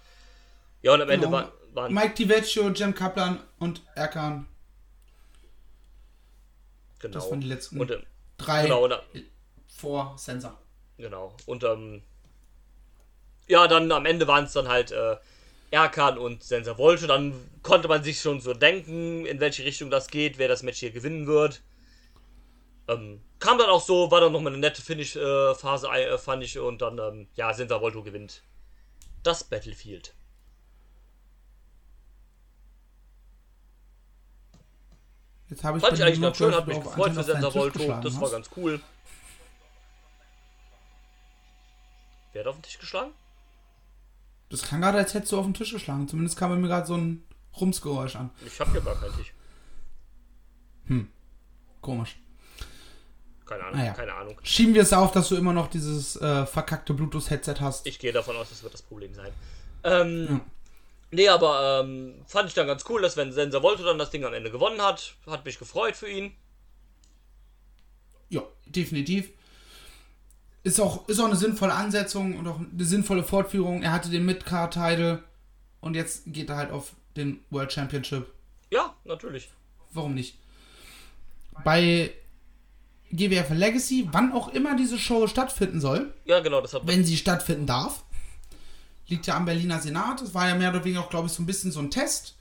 D: Ja, und am Ende
C: Genau.
D: war, waren.
C: Mike DiVecchio, Jem Kaplan und Erkan.
D: genau.
C: Das waren die letzten
D: Und, ähm,
C: drei
D: genau, und,
C: vor Sensor.
D: genau. Und ähm, ja, dann am Ende waren es dann halt äh, Erkan und Sensor Volte. Dann konnte man sich schon so denken, in welche Richtung das geht, wer das Match hier gewinnen wird. Ähm, kam dann auch so, war dann nochmal eine nette Finish-Phase, äh, fand ich. Und dann, ähm, ja, Sensor Volto gewinnt das Battlefield.
C: Jetzt habe ich
D: Fand ich eigentlich ganz schön, hat mich gefreut für Sensor Volto. Das war ganz cool. Wer hat auf den Tisch geschlagen?
C: Das klang gerade, als hättest du auf den Tisch geschlagen. Zumindest kam bei mir gerade so ein Rumsgeräusch an.
D: Ich hab hier gar keinen Tisch.
C: Komisch.
D: Keine Ahnung,
C: Naja.
D: keine Ahnung.
C: Schieben wir es auf, dass du immer noch dieses äh, verkackte Bluetooth-Headset hast.
D: Ich gehe davon aus, das wird das Problem sein. Ähm,
C: Ja.
D: Nee, aber ähm, fand ich dann ganz cool, dass wenn Sensor Volto dann das Ding am Ende gewonnen hat, hat mich gefreut für ihn.
C: Ja, definitiv. Ist auch, ist auch eine sinnvolle Ansetzung und auch eine sinnvolle Fortführung. Er hatte den Mid-Card-Title und jetzt geht er halt auf den World Championship.
D: Ja, natürlich.
C: Warum nicht? Bei GWF Legacy, wann auch immer diese Show stattfinden soll,
D: Ja, genau, das hat
C: wenn sie stattfinden darf, liegt ja am Berliner Senat. Es war ja mehr oder weniger auch, glaube ich, so ein bisschen so ein Test,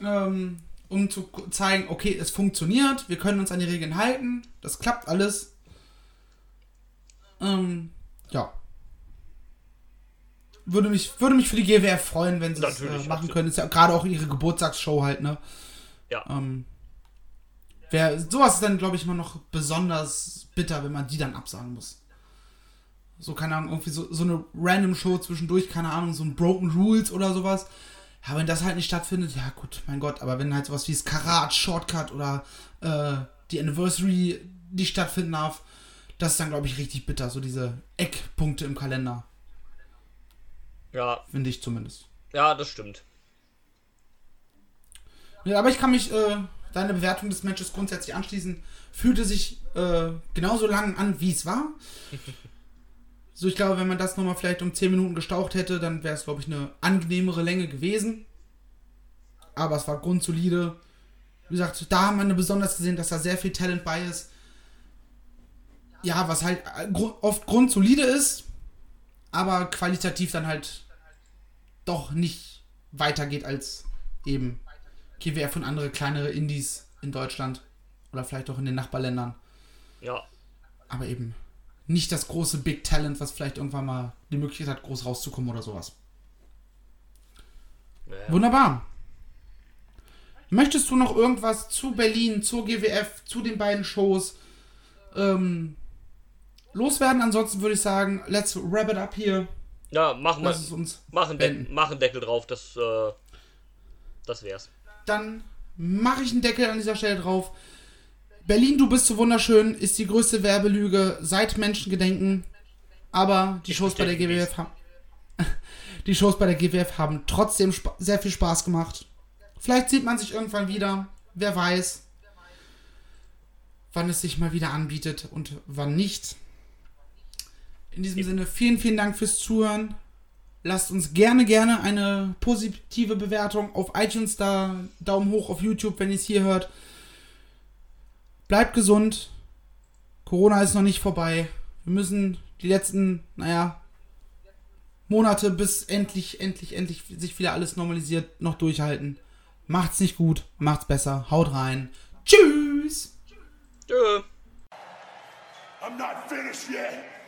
C: ähm, um zu zeigen, okay, es funktioniert, wir können uns an die Regeln halten, das klappt alles. Ähm, ja. Würde mich, würde mich für die GWF freuen, wenn sie es äh,
D: Natürlich,
C: machen
D: absolut.
C: können. Ist ja gerade auch ihre Geburtstagsshow halt, ne?
D: Ja.
C: Ähm, wär, sowas ist dann, glaube ich, immer noch besonders bitter, wenn man die dann absagen muss. So, keine Ahnung, irgendwie so, so eine random Show zwischendurch, keine Ahnung, so ein Broken Rules oder sowas. Ja, wenn das halt nicht stattfindet, ja gut, mein Gott, aber wenn halt sowas wie das Karat, Shortcut oder äh, die Anniversary nicht stattfinden darf, das ist dann, glaube ich, richtig bitter. So diese Eckpunkte im Kalender,
D: Ja,
C: finde ich zumindest.
D: ja, das stimmt.
C: Ja, aber ich kann mich äh, deine Bewertung des Matches grundsätzlich anschließen. Fühlte sich äh, genauso lang an, wie es war. So, ich glaube, wenn man das nochmal vielleicht um 10 Minuten gestaucht hätte, dann wäre es, glaube ich, eine angenehmere Länge gewesen. Aber es war grundsolide. Wie gesagt, da haben wir besonders gesehen, dass da sehr viel Talent bei ist. Ja, was halt äh, oft grundsolide ist, aber qualitativ dann halt doch nicht weitergeht als eben GWF und andere kleinere Indies in Deutschland oder vielleicht auch in den Nachbarländern.
D: Ja,
C: Aber eben nicht das große Big Talent, was vielleicht irgendwann mal die Möglichkeit hat, groß rauszukommen oder sowas.
D: Naja.
C: Wunderbar. Möchtest du noch irgendwas zu Berlin, zur GWF, zu den beiden Shows ähm, loswerden? Ansonsten würde ich sagen, let's wrap it up hier.
D: ja machen wir.
C: Lass es uns
D: Machen, De machen Deckel drauf, das, äh, das wär's.
C: dann mache ich einen Deckel an dieser Stelle drauf. Berlin, du bist so wunderschön, ist die größte Werbelüge seit Menschengedenken. Aber die
D: Ich
C: Shows bei der GWF haben. Die Shows bei der GWF haben trotzdem sehr viel Spaß gemacht. Vielleicht sieht man sich irgendwann wieder. Wer weiß. wann es sich mal wieder anbietet und wann nicht. In diesem Sinne, vielen, vielen Dank fürs Zuhören. Lasst uns gerne, gerne eine positive Bewertung auf iTunes da, Daumen hoch auf YouTube, wenn ihr es hier hört. Bleibt gesund. Corona ist noch nicht vorbei. Wir müssen die letzten, naja, Monate, bis endlich, endlich, endlich sich wieder alles normalisiert, noch durchhalten. Macht's nicht gut, macht's besser. Haut rein. Tschüss.
D: Tschö.
B: I'm not finished yet.